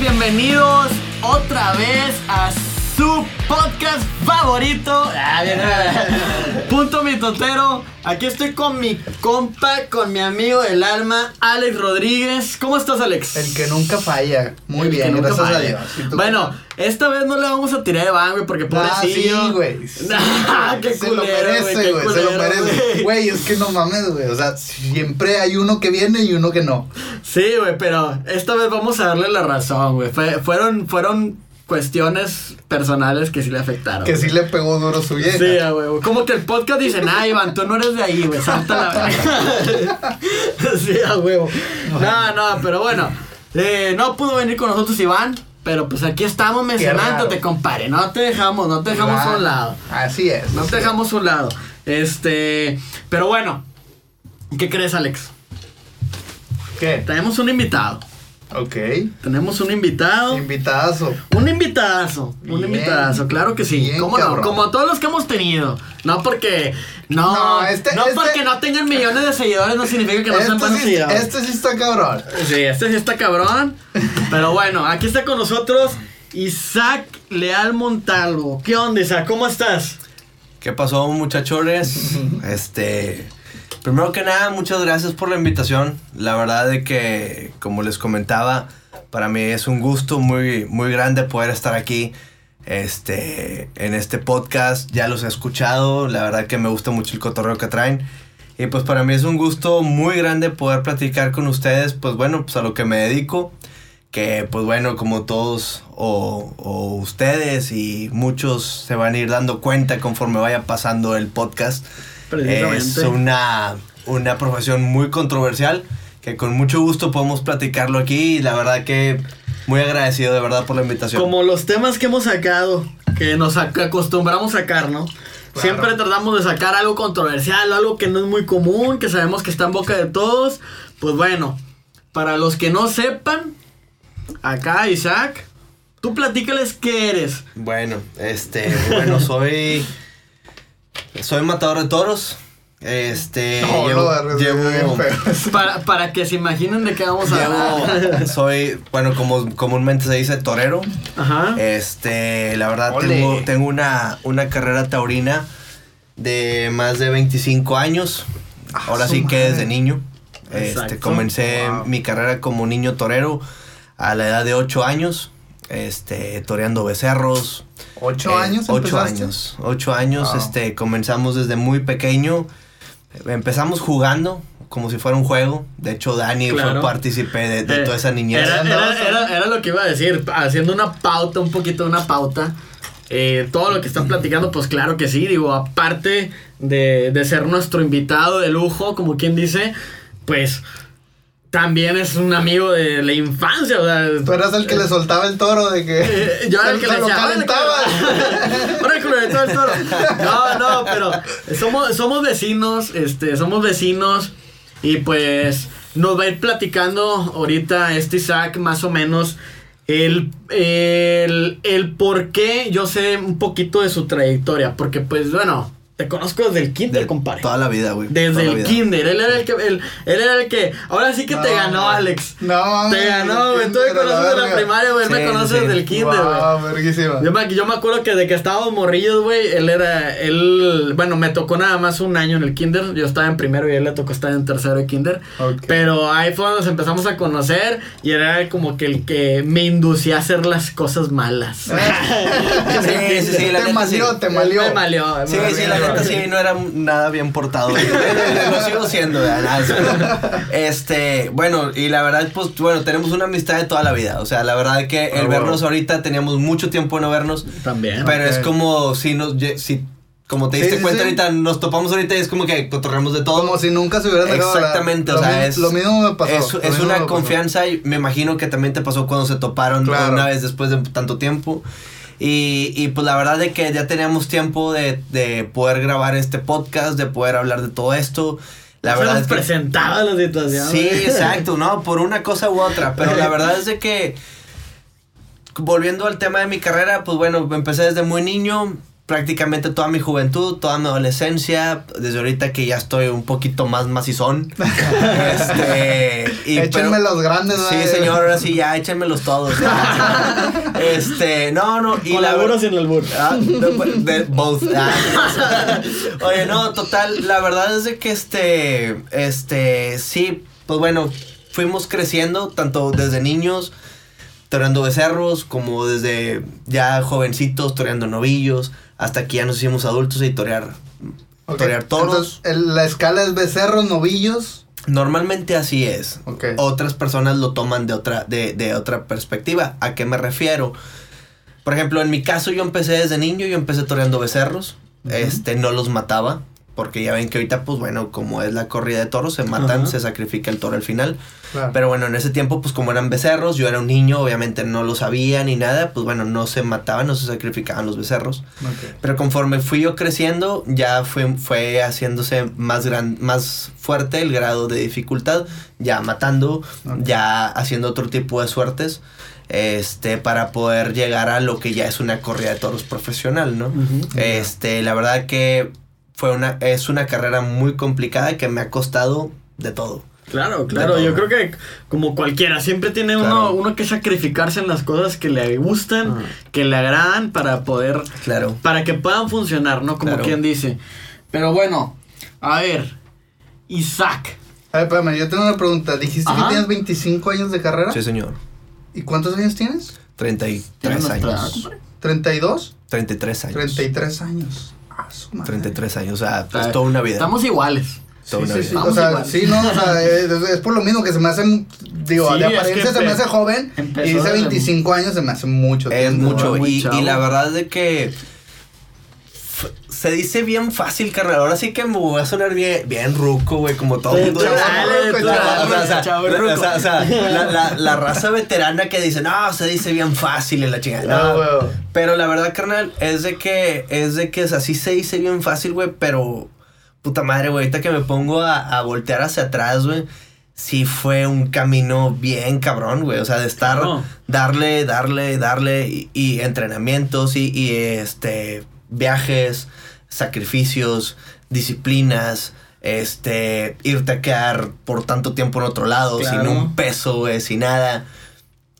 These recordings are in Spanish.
bienvenidos otra vez a su podcast favorito. Ah, bien. Punto mi totero. Aquí estoy con mi compa, con mi amigo del alma, Alex Rodríguez. ¿Cómo estás, Alex? El que nunca falla. Muy El bien, gracias a. Dios. ¿Y tú Bueno, esta vez no le vamos a tirar de van, güey, porque Ah, pobrecillo. sí, güey. Sí. Ah, qué se lo culero, güey, merece, güey. Se lo merece. güey. Güey, es que no mames, güey. O sea, siempre hay uno que viene y uno que no. Sí, güey, pero esta vez vamos a darle la razón, güey. Fue- fueron, fueron cuestiones personales que sí le afectaron. Que sí le pegó duro su vieja. Sí, a huevo. Como que el podcast dice, nah, Iván, tú no eres de ahí, güey, salta la Sí, a huevo. No, no, pero bueno. eh, no pudo venir con nosotros Iván, pero pues aquí estamos mencionándote, compadre. No te dejamos, no te dejamos a un lado. Así es. No te dejamos a un lado. Este, pero bueno. ¿Qué crees, Alex? ¿Qué? Tenemos un invitado. Ok. Tenemos un invitado. Invitadazo. Un invitadazo, un Bien, invitadazo, claro que sí. bien, ¿Cómo no? Como todos los que hemos tenido. No porque. No, No, no, este- este- porque no tengan millones de seguidores, no significa que no sean Este buenos sí, seguidores. este sí está cabrón. Sí, este sí está cabrón. Pero bueno, aquí está con nosotros Isaac Leal Montalvo. ¿Qué onda, Isaac? ¿Cómo estás? ¿Qué pasó, muchachones? Este, primero que nada, muchas gracias por la invitación. La verdad de que, como les comentaba, para mí es un gusto muy, muy grande poder estar aquí, este, en este podcast. Ya los he escuchado, la verdad que me gusta mucho el cotorreo que traen. Y pues para mí es un gusto muy grande poder platicar con ustedes, pues bueno, pues a lo que me dedico que pues bueno, como todos o, o ustedes y muchos se van a ir dando cuenta conforme vaya pasando el podcast. Es una, una profesión muy controversial que con mucho gusto podemos platicarlo aquí y la verdad que muy agradecido de verdad por la invitación. Como los temas que hemos sacado, que nos ac- acostumbramos a sacar, ¿no? Siempre tratamos de sacar algo controversial, algo que no es muy común, que sabemos que está en boca de todos. Pues bueno, para los que no sepan, acá Isaac, tú platícales qué eres. Bueno, este, bueno, soy soy matador de toros. Este, No, llevo, no, no, llevo- bien feo. Para, para que se imaginen de qué vamos a hablar. Soy, bueno, como comúnmente se dice, torero. Ajá. Este, la verdad, Ole. tengo, tengo una, una carrera taurina de más de 25 años. Ah, Ahora sí que desde niño. Exacto. Este, comencé Wow. mi carrera como niño torero a la edad de 8 años. Este, toreando becerros. ¿Ocho Eh, años Ocho empezaste? años. Ocho años. Wow. Este, comenzamos desde muy pequeño. Empezamos jugando como si fuera un juego. De hecho, Dani Claro. fue partícipe de, de Eh, toda esa niñez. Era, Andabas, era- era- era lo que iba a decir, haciendo una pauta, un poquito de una pauta. Eh, todo lo que están platicando, pues claro que sí, digo, aparte de, de ser nuestro invitado de lujo, como quien dice, pues también es un amigo de la infancia, o sea, Tú eras el que le soltaba el toro de que. eh, yo era el que le lo decía, "Órale, calentaba. culero". Órale, culero, todo el toro. No, no, pero somos, somos vecinos, este, somos vecinos y pues nos va a ir platicando ahorita este Isaac más o menos el, el, el por qué yo sé un poquito de su trayectoria, porque pues bueno, te conozco desde el kinder, De compadre. Toda la vida, güey. Desde el vida. kinder, él era el que, él, él era el que, ahora sí que te ganó man. Alex. No, mames, Te ganó, güey, tú me conoces de la primaria, güey, él me Sí, conoce sí. desde el kinder, güey. Wow, verguísima. Yo me, yo me acuerdo que de que estábamos morrillos, güey, él era, él, bueno, me tocó nada más un año en el kinder, yo estaba en primero y él le tocó estar en tercero de kinder, pero ahí fue donde nos empezamos a conocer y era como que el que me inducía a hacer las cosas malas. Sí, sí, sí, la Te sí. malió, te Me malió. Sí, sí, la neta sí, no era nada bien portado. Lo sigo siendo. Este, bueno, y la verdad, pues, bueno, tenemos una amistad de toda la vida. O sea, la verdad que el wow. vernos ahorita, teníamos mucho tiempo de no vernos. También. Pero es como si nos, si, como te diste sí, cuenta sí. ahorita, nos topamos ahorita y es como que cotorreamos de todo. Como si nunca se hubieran dejado hablar. Exactamente, o sea, mi- es. Lo mismo me pasó. Es, una me confianza y me imagino que también te pasó cuando se toparon Claro. una vez después de tanto tiempo. Y, y pues la verdad de que ya teníamos tiempo de, de poder grabar este podcast, de poder hablar de todo esto. La verdad nos es que... presentaba la situación. Sí, exacto, ¿no? Por una cosa u otra. Pero la verdad es de que, volviendo al tema de mi carrera, pues bueno, empecé desde muy niño. Prácticamente toda mi juventud, toda mi adolescencia, desde ahorita que ya estoy un poquito más macizón. este, y, Échenme pero- los grandes, Sí, señor, ahora sí, ya échenmelos todos. este, no, no, y Con la albur o sin albur. Ah, pues, de both. Ah. Oye, no, total, la verdad es de que este, este, sí, pues bueno, fuimos creciendo tanto desde niños, toreando becerros, como desde ya jovencitos, toreando novillos, hasta que ya nos hicimos adultos y torear, torear toros. entonces, la escala es becerros, novillos. Normalmente así es. Otras personas lo toman de otra, de, de otra perspectiva. ¿A qué me refiero? Por ejemplo, en mi caso yo empecé desde niño, yo empecé toreando becerros. Este, no los mataba. Porque ya ven que ahorita, pues bueno, como es la corrida de toros, se matan, Ajá. se sacrifica el toro al final. Claro. Pero bueno, en ese tiempo, pues como eran becerros, yo era un niño, obviamente no lo sabía ni nada, pues bueno, no se mataban, no se sacrificaban los becerros. Ok. Pero conforme fui yo creciendo, ya fue, fue haciéndose más, gran, más fuerte el grado de dificultad, ya matando, ya haciendo otro tipo de suertes, este, para poder llegar a lo que ya es una corrida de toros profesional, ¿no? Este, la verdad que fue una, es una carrera muy complicada que me ha costado de todo. Claro, claro, yo creo que como cualquiera, siempre tiene uno, Claro. uno que sacrificarse en las cosas que le gustan, que le agradan para poder, Claro. para que puedan funcionar, ¿no? Como Claro. quien dice. Pero bueno, a ver, Isaac. A ver, espérame, yo tengo una pregunta. Dijiste Ajá. que tienes 25 años de carrera. Sí, señor. ¿Y cuántos años tienes? 33 ¿Tienes nuestra edad, años. compadre? ¿32? 33 años. 33 años. Ah, su madre. 33 años, o sea, Ah, es toda una vida. Estamos iguales. Toda Sí, una sí, sí. vida. O sea, sí, no, o sea, es, es por lo mismo que se me hace, digo, Sí, de es que apariencia se me hace joven y dice desde- 25 años se me hace mucho Es tiempo. mucho. Y, la verdad es de que se dice bien fácil, carnal. Ahora sí que me voy a sonar bien, bien ruco, güey, como todo el mundo. O sea, la- raza veterana que dice, no, se dice bien fácil en la chingada. No, güey. Pero la verdad, carnal, es de que, es de que, o sea, sí se dice bien fácil, güey, pero puta madre, güey, ahorita que me pongo a, a voltear hacia atrás, güey, sí fue un camino bien cabrón, güey, o sea, de estar, darle, darle, darle, y, y entrenamientos, y, y, este, viajes, sacrificios, disciplinas, este, irte a quedar por tanto tiempo en otro lado, sin un peso, güey, sin nada.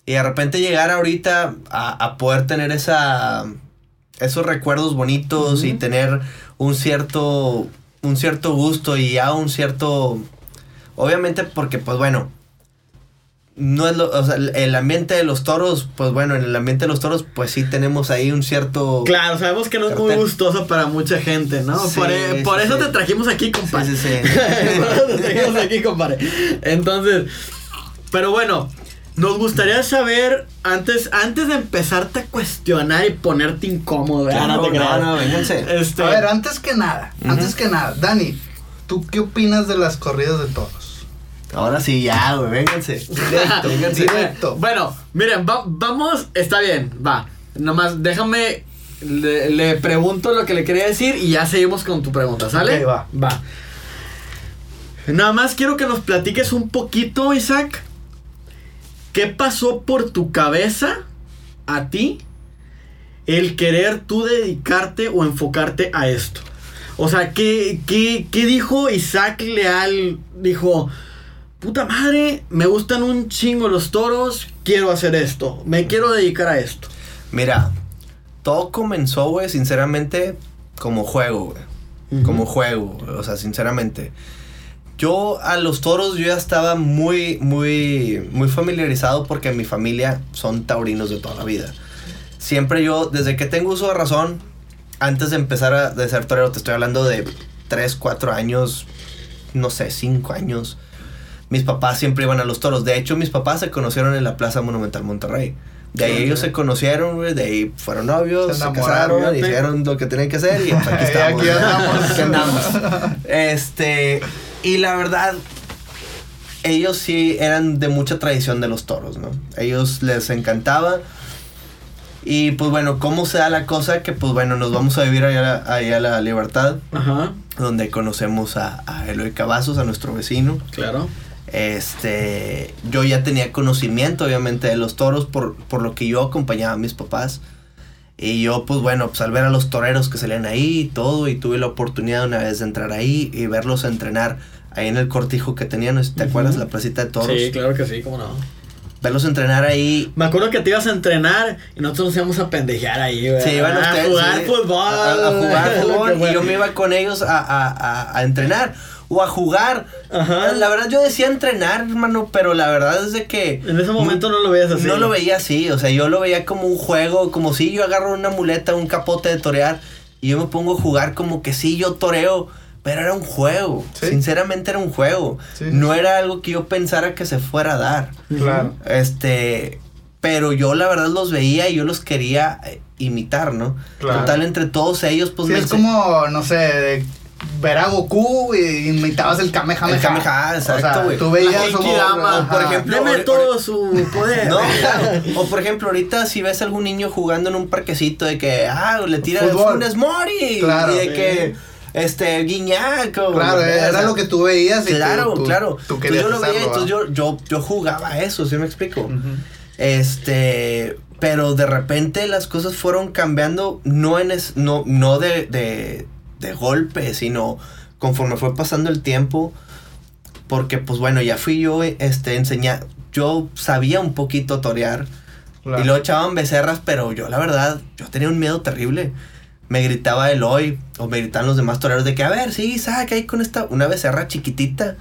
Y de repente llegar ahorita a, a poder tener esa, esos recuerdos bonitos y tener un cierto, un cierto gusto y ya un cierto, obviamente porque pues bueno, no es lo, o sea, el- ambiente de los toros, pues bueno, en el ambiente de los toros pues sí tenemos ahí un cierto... Claro, sabemos que no es muy gustoso para mucha gente, ¿no? Sí, por e- sí, por eso sí. te trajimos aquí, compadre. sí, sí. Por eso te trajimos aquí, compadre. Entonces, pero bueno, nos gustaría saber, antes, antes de empezarte a cuestionar y ponerte incómodo, ¿verdad? Claro, no no, no, vénganse. Este, A ver, antes que nada, antes que nada, Dani, ¿tú qué opinas de las corridas de toros? Ahora sí, ya, güey, vénganse. Directo, vénganse. Directo. Bueno, miren, va- vamos, está bien, va. Nomás déjame, le, le pregunto lo que le quería decir y ya seguimos con tu pregunta, ¿sale? Ok, va. Va. Nada más quiero que nos platiques un poquito, Isaac. ¿Qué pasó por tu cabeza a ti el querer tú dedicarte o enfocarte a esto? O sea, ¿qué, qué, qué dijo Isaac Leal? Dijo, puta madre, me gustan un chingo los toros, quiero hacer esto, me quiero dedicar a esto. Mira, todo comenzó, güey, sinceramente, como juego, güey. Como juego, o sea, sinceramente. Yo a los toros yo ya estaba muy, muy, muy familiarizado porque mi familia son taurinos de toda la vida. Siempre yo, desde que tengo uso de razón, antes de empezar a de ser torero, te estoy hablando de 3, 4 años, no sé, 5 años. Mis papás siempre iban a los toros. De hecho, mis papás se conocieron en la Plaza Monumental Monterrey. De ahí Sí, ellos se conocieron, güey. De ahí fueron novios, Se casaron, hicieron lo que tenían que hacer y aquí estamos. aquí andamos. Aquí andamos. Este, y la verdad, ellos sí eran de mucha tradición de los toros, ¿no? Ellos les encantaba. Y pues bueno, ¿cómo se da la cosa? Que pues bueno, nos vamos a vivir allá, allá a la libertad, Ajá, donde conocemos a, a Eloy Cavazos, a nuestro vecino. claro. Este, yo ya tenía conocimiento, obviamente, de los toros por, por lo que yo acompañaba a mis papás. Y yo, pues bueno, pues al ver a los toreros que salían ahí y todo, y tuve la oportunidad una vez de entrar ahí y verlos entrenar ahí en el cortijo que tenían, no te Ujú. acuerdas, la placita de toros. Sí, claro que sí, cómo no. Verlos entrenar ahí. Me acuerdo que te ibas a entrenar y nosotros nos íbamos a pendejear ahí, güey. Sí, iban a ustedes, jugar sí, fútbol. A, a jugar fútbol y yo me iba con ellos a, a, a, a entrenar o a jugar. Ajá. La verdad yo decía entrenar, hermano, pero la verdad es de que... En ese momento no lo veías así. No lo veía así, o sea, yo lo veía como un juego, como si yo agarro una muleta, un capote de torear y yo me pongo a jugar como que sí, yo toreo, pero era un juego, Sí. sinceramente era un juego, Sí. no era algo que yo pensara que se fuera a dar, Claro. este, pero yo la verdad los veía y yo los quería eh, imitar, ¿no? Claro. Total, entre todos ellos, pues Sí, me es como, no sé, de ver a Goku y imitabas el Kamehameha. El Kamehameha, exacto, O sea, güey. tú veías como... Por ejemplo, Deme todo su poder. No. O por ejemplo, ahorita si ves a algún niño jugando en un parquecito de que, ah, le tira Fútbol. Funes Mori. Claro. Y de Sí. que, este, Guiñac. o- Claro, era sea, lo que tú veías y tú- Claro, tú, claro. Tú Entonces querías yo lo veía, ¿va? yo, yo, yo jugaba eso, ¿sí me explico? Este, pero de repente las cosas fueron cambiando, no en es, no, no de, de, de golpe, sino conforme fue pasando el tiempo, porque pues bueno, ya fui yo, este, enseñar, yo sabía un poquito torear, Claro. y luego echaban becerras, pero yo la verdad, yo tenía un miedo terrible. Me gritaba Eloy, o me gritaban los demás toreros de que, a ver, sí, saca ahí con esta, una becerra chiquitita.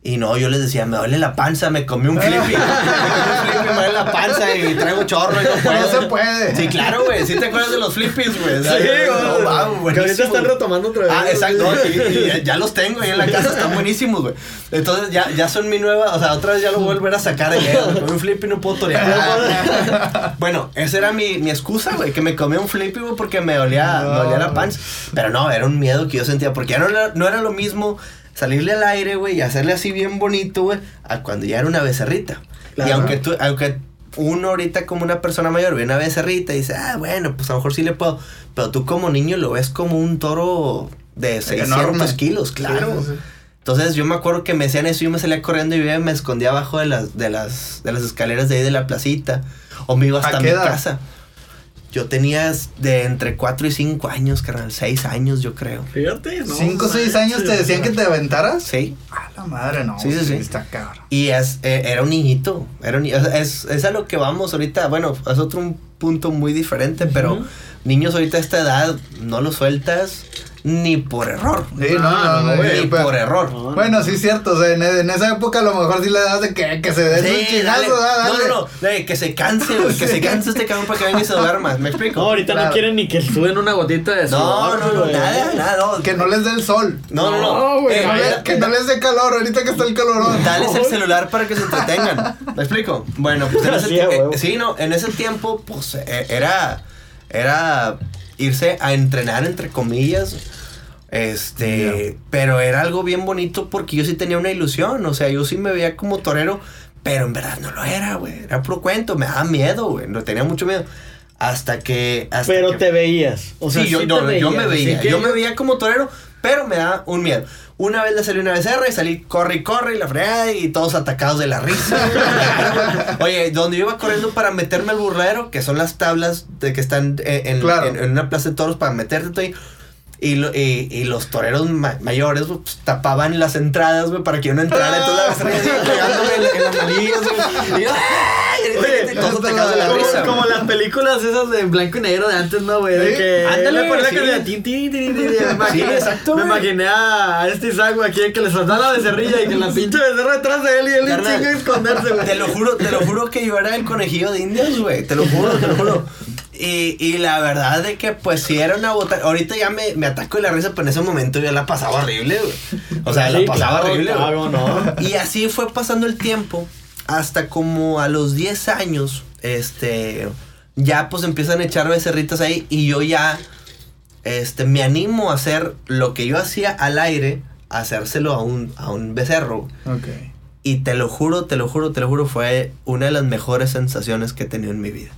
Y no, yo les decía, me duele la panza, me comí un flippy. me comí un flippy, me duele la panza y traigo chorro y no puedo. No se puede. Sí, claro, güey. ¿Sí te acuerdas de los flippies, güey? Sí, güey. no, que ahorita están retomando otra vez. Ah, exacto. y, y ya- ya los tengo ahí en la casa, están buenísimos, güey. Entonces ya, ya son mi nueva, o sea, otra vez ya lo voy a volver a sacar de que me comí un flippy y no puedo torear. bueno, esa era mi, mi excusa, güey, que me comí un flippy, güey, porque me dolía, me dolía la panza. Pero no, era un miedo que yo sentía, porque ya no era, no era lo mismo salirle al aire, güey, y hacerle así bien bonito, güey, a cuando ya era una becerrita. Y aunque tú, aunque uno ahorita como una persona mayor ve una becerrita y dice, ah, bueno, pues a lo mejor sí le puedo. Pero tú como niño lo ves como un toro de 600 Enorme. kilos, claro. Sí, sí, sí. Entonces yo me acuerdo que me decían eso y yo me salía corriendo y me escondía abajo de las, de las, de las escaleras de ahí de la placita. O me iba ¿A hasta mi edad? casa. Yo tenía de entre 4 y 5 años, carnal. 6 años, yo creo. Fíjate, ¿no? ¿Cinco o seis años te decían que te aventaras? Sí. A la madre, no. Sí, sí, sí. Está cabrón. Y es, eh, era un niñito. Era un es, es a lo que vamos ahorita. Bueno, es otro un punto muy diferente, pero Ujú. Niños ahorita a esta edad no los sueltas ni por error. Sí, no, Ah, no, no. no, Ni pero- por error. No, Bueno, sí es cierto, o sea, en, en esa época a lo mejor sí le das de que, que se den un Sí, chingazo, dale. ¿verdad? No, no, no. que se canse, güey. Que se canse este cabrón para que venga y se duerma. ¿Me explico? No, ahorita Claro. no quieren ni que suben una gotita de No, sudor, no, no, güey. nada, nada, no. Que no les dé el sol. No, no, No, no. güey, Eh, Que no, que no les dé calor, ahorita que está el calorón. Dales el celular para que se entretengan. ¿Me explico? Bueno, pues en ese tiempo. huevo. sí, no, en ese tiempo, pues eh, era. Era irse a entrenar, entre comillas. Este. Pero era algo bien bonito porque yo sí tenía una ilusión. O sea, yo sí me veía como torero. Pero en verdad no lo era, güey. Era puro cuento. Me daba miedo, güey. No tenía mucho miedo. Hasta que. Hasta Pero que- te veías. O sea, sí, yo, sí no, te yo me veía. Yo me veía como torero, pero me da un miedo. Una vez le salió una becerra y salí, corre y corre y la fregada y todos atacados de la risa. Oye, donde yo iba corriendo para meterme al burladero, que son las tablas de que están en, en- Claro. en- en una plaza de toros para meterte ahí. Y, lo- y, y los toreros ma- mayores pues, tapaban las entradas, güey, para que yo no entrara. Entonces la becerra así pegándome en, en las nalillas, güey. Y yo, atacados de la como, risa. como las películas esas de blanco y negro de antes, ¿no, güey? De Sí. que Ándale, le ponía la sí. canción de tin, tin, tin, tin, tin, Me imaginé, exacto, me imaginé a este Isaac, güey, aquí que le soltaba la becerrilla y que la pinche becerra detrás de él y él chinga esconderse, güey. Te lo juro, te lo juro que yo era el conejillo de indias, güey. Te lo juro, te lo juro. Y, y la verdad de que pues si era una bota. Ahorita ya me, me ataco de la risa, pero en ese momento yo la pasaba horrible, güey. O sea, Sí, la pasaba claro, horrible, güey. claro, no. Y así fue pasando el tiempo. Hasta como a los 10 años. Este. Ya pues empiezan a echar becerritas ahí. Y yo ya. Este. Me animo a hacer lo que yo hacía al aire. A hacérselo a un, a un becerro. Y te lo juro, te lo juro, te lo juro, fue una de las mejores sensaciones que he tenido en mi vida.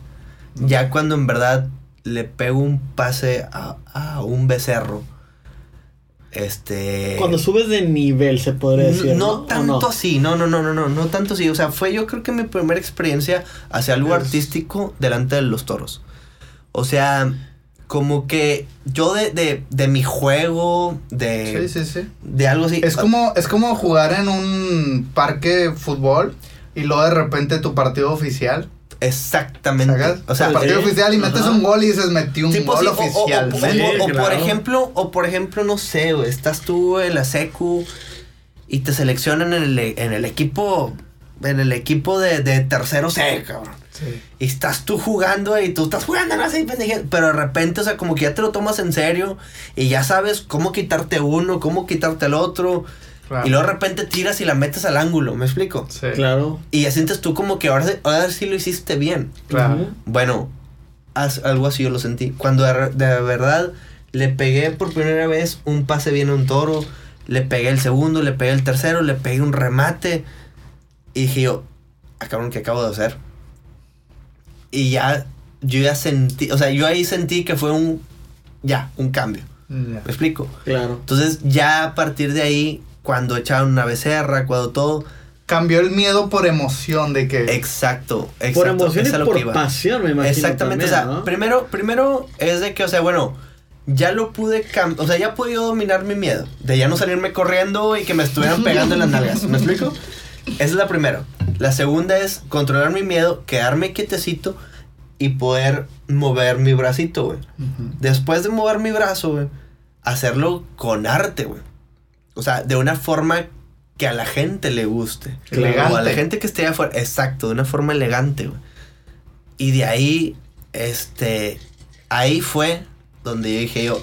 Ya cuando en verdad le pego un pase a, a un becerro. Este. Cuando subes de nivel, se podría decir. no, ¿no? ¿O tanto no? así, no, no, no, no, no, no tanto así. O sea, fue yo creo que mi primera experiencia hacia algo Es- artístico delante de los toros. O sea, como que yo de, de, de mi juego, de, Sí, sí, sí. de algo así. Es como, es como jugar en un parque de fútbol y luego de repente tu partido oficial. Exactamente. ¿sacas? O sea, partido sí. oficial y metes Ajá. un gol y dices metí un gol sí, o- o- o- oficial. O, Sí, o- o por ejemplo, o por ejemplo, no sé, güey, estás tú en la secu y te seleccionan en el, en el equipo, en el equipo de, de tercero C, cabrón. Sí. Y estás tú jugando y tú estás jugando, no sé, pendeje. Pero de repente, o sea, como que ya te lo tomas en serio y ya sabes cómo quitarte uno, cómo quitarte el otro. Claro. Y luego de repente tiras y la metes al ángulo, ¿me explico? Sí. Claro. Y ya sientes tú como que ahora, sí- ahora sí lo hiciste bien. Claro. Bueno, algo así yo lo sentí. Cuando de, de verdad le pegué por primera vez un pase bien a un toro, le pegué el segundo, le pegué el tercero, le pegué un remate. Y dije yo, ah, cabrón, ¿qué acabo de hacer? Y ya, yo ya sentí, o sea, yo ahí sentí que fue un, ya, un cambio. Ya. ¿Me explico? Claro. Entonces ya a partir de ahí, cuando echaron una becerra, cuando todo, Cambió el miedo por emoción de que. exacto, exacto. Por emoción y por iba. pasión, me imagino. Exactamente, también, o sea, ¿no? primero, primero es de que, o sea, bueno, ya lo pude cambiar, o sea, ya pude yo dominar mi miedo, de ya no salirme corriendo y que me estuvieran pegando en las nalgas, ¿me explico? Esa es la primera. La segunda es controlar mi miedo, quedarme quietecito y poder mover mi bracito, güey. Después de mover mi brazo, güey, hacerlo con arte, güey. O sea, de una forma que a la gente le guste. Elegante. O a la gente que esté afuera. Exacto, de una forma elegante, güey. Y de ahí, este, ahí fue donde yo dije yo,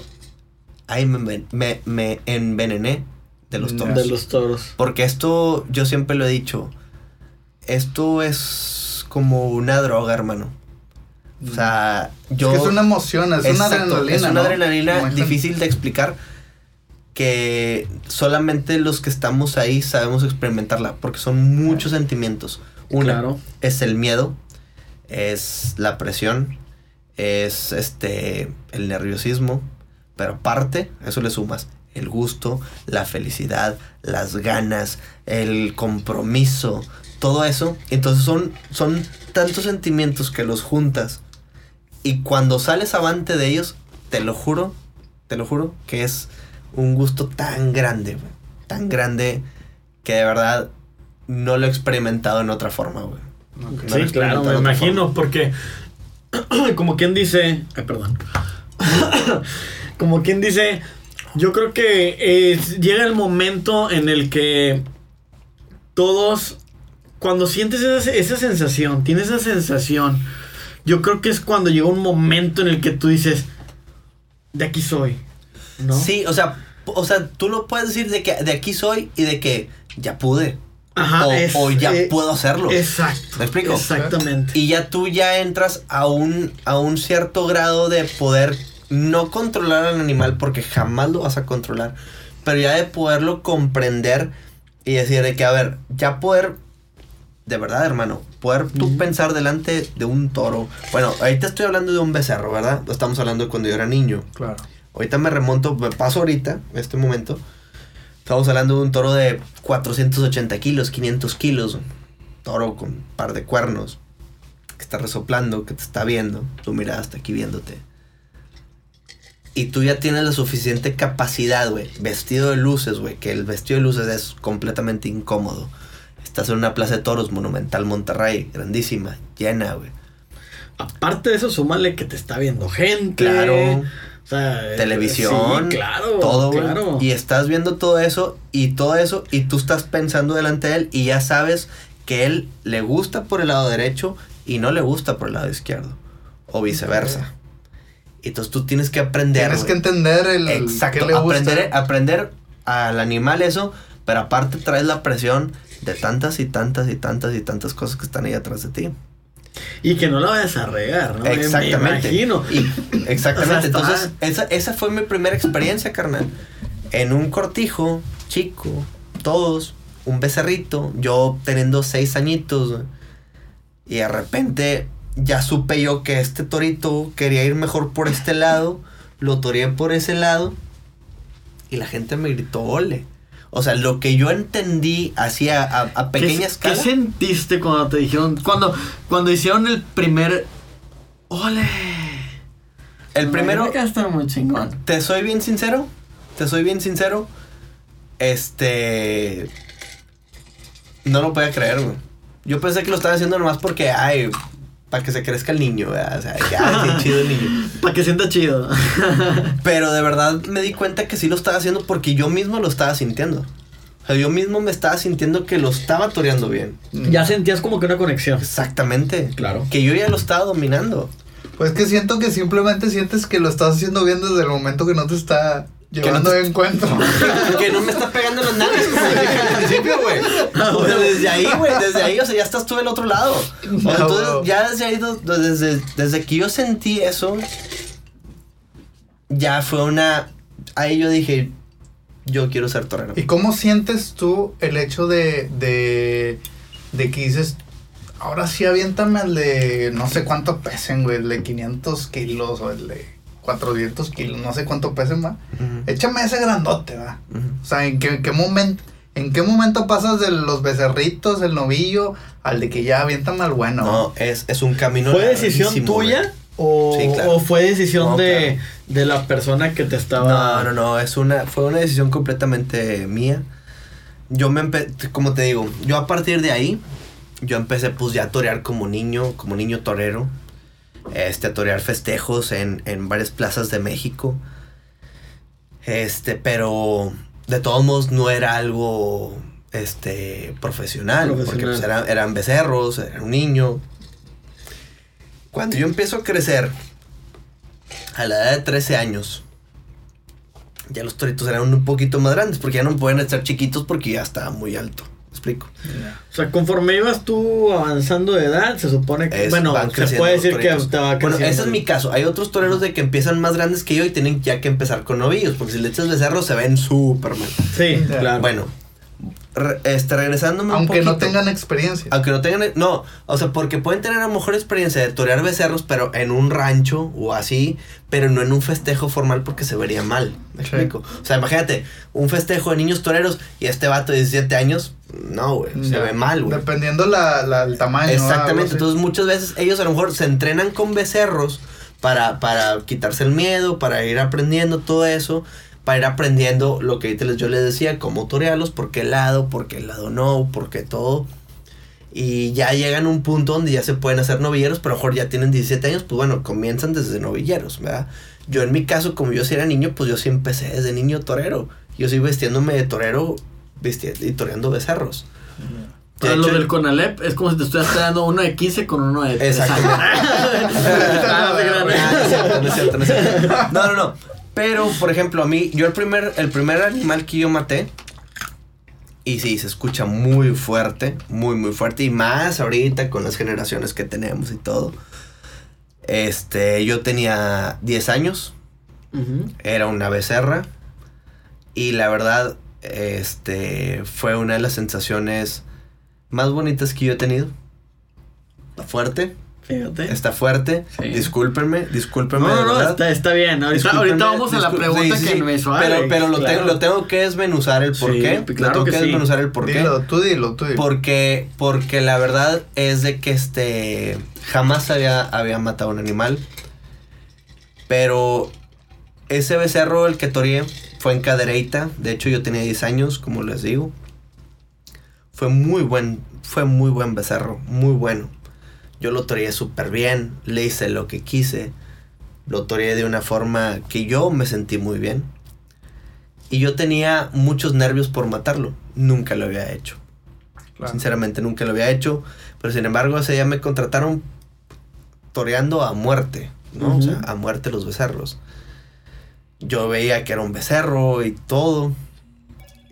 ahí me, me, me envenené de los toros. De los toros. Porque esto, yo siempre lo he dicho, esto es como una droga, hermano. O sea, yo... Es que es una emoción, es una adrenalina. Es una ¿no? adrenalina difícil de explicar que solamente los que estamos ahí sabemos experimentarla porque son muchos sentimientos. Una Claro. es el miedo, es la presión, es este el nerviosismo, pero aparte, eso le sumas el gusto, la felicidad, las ganas, el compromiso, todo eso. Entonces son, son tantos sentimientos que los juntas y cuando sales avante de ellos, te lo juro, te lo juro, que es un gusto tan grande, güey. Tan grande que de verdad no lo he experimentado en otra forma, güey. No Sí, claro, me imagino, forma. porque como quien dice, ay, perdón, como quien dice, yo creo que eh, llega el momento en el que todos, cuando sientes esa, esa sensación, tienes esa sensación, yo creo que es cuando llega un momento en el que tú dices, de aquí soy, ¿no? Sí, o sea, o sea, tú lo puedes decir de que de aquí soy y de que ya pude. Ajá, o, es- o ya eh, puedo hacerlo. Exacto. ¿Me explico? Exactamente. Y ya tú ya entras a un, a un cierto grado de poder no controlar al animal porque jamás lo vas a controlar, pero ya de poderlo comprender y decir de que, a ver, ya poder, de verdad hermano, poder tú pensar delante de un toro. Bueno, ahorita estoy hablando de un becerro, ¿verdad? Estamos hablando de cuando yo era niño. Claro. Ahorita me remonto, me paso ahorita, en este momento. Estamos hablando de un toro de 480 kilos, 500 kilos. un Toro con un par de cuernos. Que está resoplando, que te está viendo. Tu mirada está aquí viéndote. Y tú ya tienes la suficiente capacidad, güey. Vestido de luces, güey. Que el vestido de luces es completamente incómodo. Estás en una plaza de toros monumental Monterrey, grandísima, llena, güey. Aparte de eso, súmale que te está viendo gente. Claro. O sea, televisión, sí, claro, todo, güey. claro. Y estás viendo todo eso y todo eso y tú estás pensando delante de él y ya sabes que él le gusta por el lado derecho y no le gusta por el lado izquierdo o viceversa. Entonces tú tienes que aprender. Tienes que entender el Exacto, qué le gusta. aprender, aprender al animal eso, pero aparte traes la presión de tantas y tantas y tantas y tantas cosas que están ahí atrás de ti. Y que no la vayas a regar, ¿no? Me- Exactamente. Me imagino. Y- exactamente. O sea, está- Entonces, esa, esa fue mi primera experiencia, carnal. En un cortijo, chico, todos, un becerrito, yo teniendo seis añitos. Y de repente ya supe yo que este torito quería ir mejor por este lado. Lo toreé por ese lado. Y la gente me gritó, ole. O sea, lo que yo entendí así a, a- a ¿Qué, pequeña qué escala. sentiste cuando te dijeron, cuando, cuando hicieron el primer, ole? El primero, Que estar muy chingón. te soy bien sincero, te soy bien sincero, este... No lo podía creer, güey. Yo pensé que lo estaba haciendo nomás porque, ay, para que se crezca el niño, ¿verdad? O sea, qué chido el niño. Para que sienta chido. Pero de verdad me di cuenta que sí lo estaba haciendo porque yo mismo lo estaba sintiendo. O sea, yo mismo me estaba sintiendo que lo estaba toreando bien. ya sentías como que una conexión. Exactamente. Claro. Que yo ya lo estaba dominando. Pues que siento que simplemente sientes que lo estás haciendo bien desde el momento que no te está llevando no de encuentro. que no me está pegando los nalgas como dije al principio, güey. O sea, desde ahí, güey, desde ahí, o sea, ya estás tú del otro lado. O sea, Ah, entonces, ya desde ahí, desde, desde que yo sentí eso, ya fue una... Ahí yo dije, yo quiero ser torero. ¿Y cómo sientes tú el hecho de, de, de que dices, ahora sí aviéntame el de no sé cuánto pesen, güey, el de 500 kilos o el de 400 kilos, no sé cuánto pesen, va? Ujú, Échame ese grandote, va. O sea, ¿en qué, qué momento? ¿En qué momento pasas de los becerritos, el novillo, al de que ya aviéntame al bueno? No, es, es un camino ¿Fue decisión tuya? güey. O, Sí, claro. o fue decisión No, de, claro. de la persona que te estaba. No, no, no, es una, fue una decisión completamente mía. Yo me empe como te digo, yo a partir de ahí, yo empecé pues ya a torear como niño, como niño torero. Este, a torear festejos en, en varias plazas de México. Este, pero de todos modos no era algo, este, profesional. Porque pues, eran, eran becerros, era un niño. Cuando yo empiezo a crecer, a la edad de 13 años, ya los toritos eran un poquito más grandes, porque ya no pueden estar chiquitos porque ya estaba muy alto. O sea, conforme ibas tú avanzando de edad, se supone que. Es- bueno, se puede decir que te va Bueno, ese es mi caso. Hay otros toreros de que empiezan más grandes que yo y tienen ya que empezar con novillos, porque si le echas becerros se ven súper mal. Sí, claro. Bueno, re- este, regresándome un Aunque no tengan experiencia. Aunque no tengan, no, o sea, porque pueden tener a lo mejor experiencia de torear becerros, pero en un rancho o así, pero no en un festejo formal porque se vería mal. ¿Me Sí. explico? O sea, imagínate, un festejo de niños toreros y este vato de 17 años, no, güey, se Ya. ve mal, güey. Dependiendo la, la- el tamaño. Exactamente, entonces muchas veces ellos a lo mejor se entrenan con becerros para, para quitarse el miedo, para ir aprendiendo todo eso, para ir aprendiendo lo que yo les decía, cómo torearlos, por qué lado, por qué lado no, por qué todo. Y ya llegan a un punto donde ya se pueden hacer novilleros, pero a lo mejor ya tienen 17 años, pues bueno, comienzan desde novilleros, ¿verdad? Yo en mi caso, como yo sí era niño, pues yo sí empecé desde niño torero. Yo sí vestiéndome de torero visti- y toreando becerros. Lo del Conalep es como si te estuvieras dando uno de 15 con uno de 3 Exactamente. Ah, no. Ah, no no no. Pero, por ejemplo, a mí, yo el primer, el primer animal que yo maté, y sí, se escucha muy fuerte, muy, muy fuerte, y más ahorita con las generaciones que tenemos y todo. Este, yo tenía 10 años, era una becerra, y la verdad, este, fue una de las sensaciones más bonitas que yo he tenido. Fuerte, Fíjate. Está fuerte. Sí. Discúlpenme, discúlpenme. No, no, no, está, está bien. Ahorita, Discúlpenme, ahorita vamos a la pregunta sí, sí, que sí. me hizo Pero, pero lo, claro. tengo, lo tengo que desmenuzar el por Sí, qué. claro lo tengo que que, sí. desmenuzar el por qué. Dilo, tú dilo, tú dilo. Porque, porque la verdad es de que este jamás había, había matado un animal. Pero ese becerro, el que toreé, fue en Cadereyta. De hecho, yo tenía 10 años, como les digo. Fue muy buen, fue muy buen becerro, muy bueno. Yo lo toreé súper bien, le hice lo que quise. Lo toreé de una forma que yo me sentí muy bien. Y yo tenía muchos nervios por matarlo. Nunca lo había hecho. Claro. Sinceramente nunca lo había hecho. Pero sin embargo, ese día me contrataron toreando a muerte. ¿no? O sea, a muerte los becerros. Yo veía que era un becerro y todo.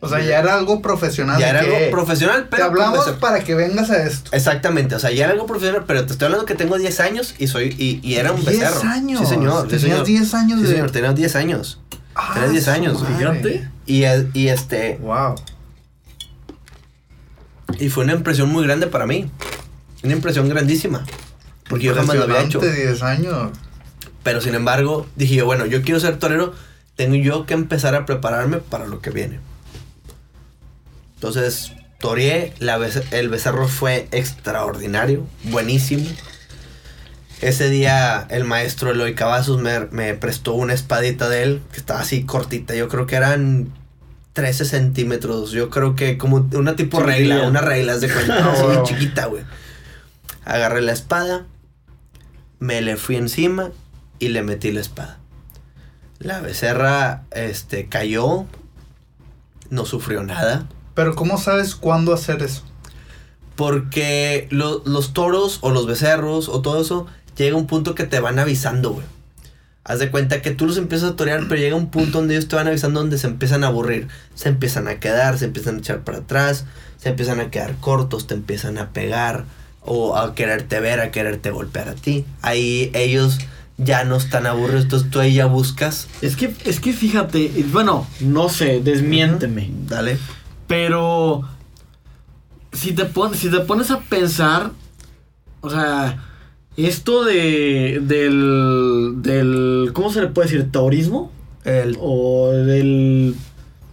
O sea, ya era algo profesional. ya era que algo profesional, Te pero. con hablamos para que vengas a esto. Exactamente, o sea, ya era algo profesional, pero te estoy hablando que tengo 10 años y soy y, y era un 10 becerro. años. Sí, señor. sí, Tenías señor. 10 años Sí, de. señor, tenía 10 años. Ah, Tenías 10 años. Fíjate. Y, y este Wow. y fue una impresión muy grande para mí. Una impresión grandísima. Porque yo jamás lo había hecho. Impresionante, 10 años. Pero sin embargo, dije yo, bueno, yo quiero ser torero, tengo yo que empezar a prepararme para lo que viene. Entonces, toreé, la el becerro fue extraordinario, buenísimo. Ese día el maestro Eloy Cavazos me, me prestó una espadita de él, que estaba así cortita. Yo creo que eran 13 centímetros. Yo creo que como una tipo regla, una regla de cuenta, así Wow. chiquita, güey. Agarré la espada, me le fui encima y le metí la espada. La becerra, este, cayó, no sufrió nada. Pero ¿cómo sabes cuándo hacer eso? Porque lo- los toros o los becerros o todo eso llega un punto que te van avisando, güey. Haz de cuenta que tú los empiezas a torear, pero llega un punto donde ellos te van avisando donde se empiezan a aburrir. Se empiezan a quedar, se empiezan a echar para atrás, se empiezan a quedar cortos, te empiezan a pegar o a quererte ver, a quererte golpear a ti. Ahí ellos ya no están aburridos, entonces tú ahí ya buscas. Es que, es que fíjate, bueno, no sé, desmiénteme. Dale. Pero si te, pon- si te pones a pensar, o sea, esto de del del ¿cómo se le puede decir? taurismo El, o del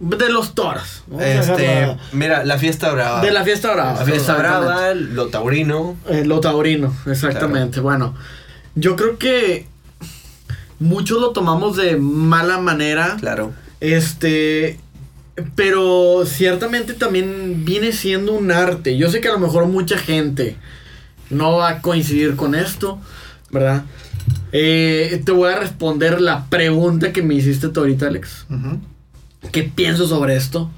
de los toros. Este, dejarla- mira, la fiesta brava. de la fiesta brava. La fiesta brava, lo taurino. Eh, lo taurino, exactamente. Bueno, yo creo que muchos lo tomamos de mala manera. Claro. Este, pero ciertamente también viene siendo un arte. Yo sé que a lo mejor mucha gente no va a coincidir con esto, ¿verdad? Eh, te voy a responder la pregunta que me hiciste tú ahorita, Alex. ¿Qué pienso sobre esto?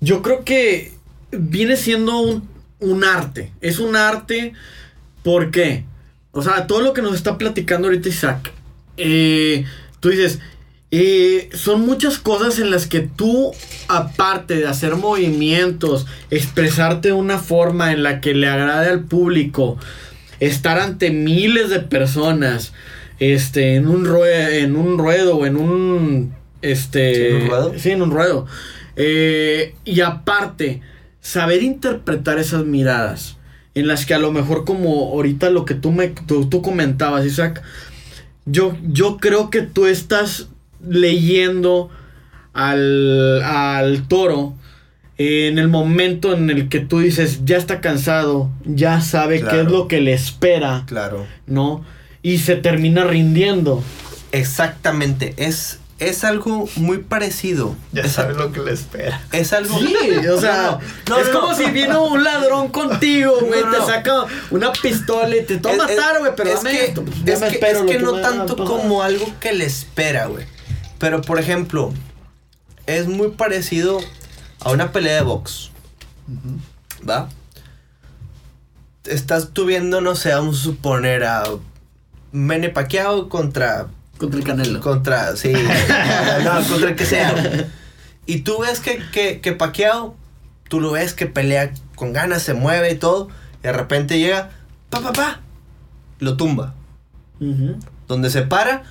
Yo creo que viene siendo un, un arte. Es un arte. ¿Por qué? O sea, todo lo que nos está platicando ahorita Isaac. Eh, tú dices. eh, son muchas cosas en las que tú, aparte de hacer movimientos, expresarte de una forma en la que le agrade al público, estar ante miles de personas, este, en un ruedo, en un ruedo o en un, este, en un ruedo. Sí, en un ruedo. Eh, y aparte, saber interpretar esas miradas en las que a lo mejor como ahorita lo que tú me tú, tú comentabas, Isaac, yo, yo creo que tú estás leyendo al, al toro en el momento en el que tú dices, ya está cansado, ya sabe qué es lo que le espera, Claro. ¿no? Y se termina rindiendo. Exactamente. Es, es algo muy parecido. Ya es, sabes lo que le espera. es algo. Sí, o sea, No, no, es no, como no. si vino un ladrón contigo, güey, No, no, te saca una pistola y te toma Es- a matar, güey, pero es dame que, esto. pues, ya es me que- espero es lo que no tanto como algo que le espera, güey. Pero por ejemplo, es muy parecido a una pelea de box. ¿Va? Estás tú viendo, no sé, vamos a suponer a Mene Pacquiao contra Contra el Canelo. Contra, sí. no, contra el que sea. Y tú ves que, que, que Pacquiao, tú lo ves que pelea con ganas, se mueve y todo. Y de repente llega, pa, pa, pa, lo tumba. Donde se para,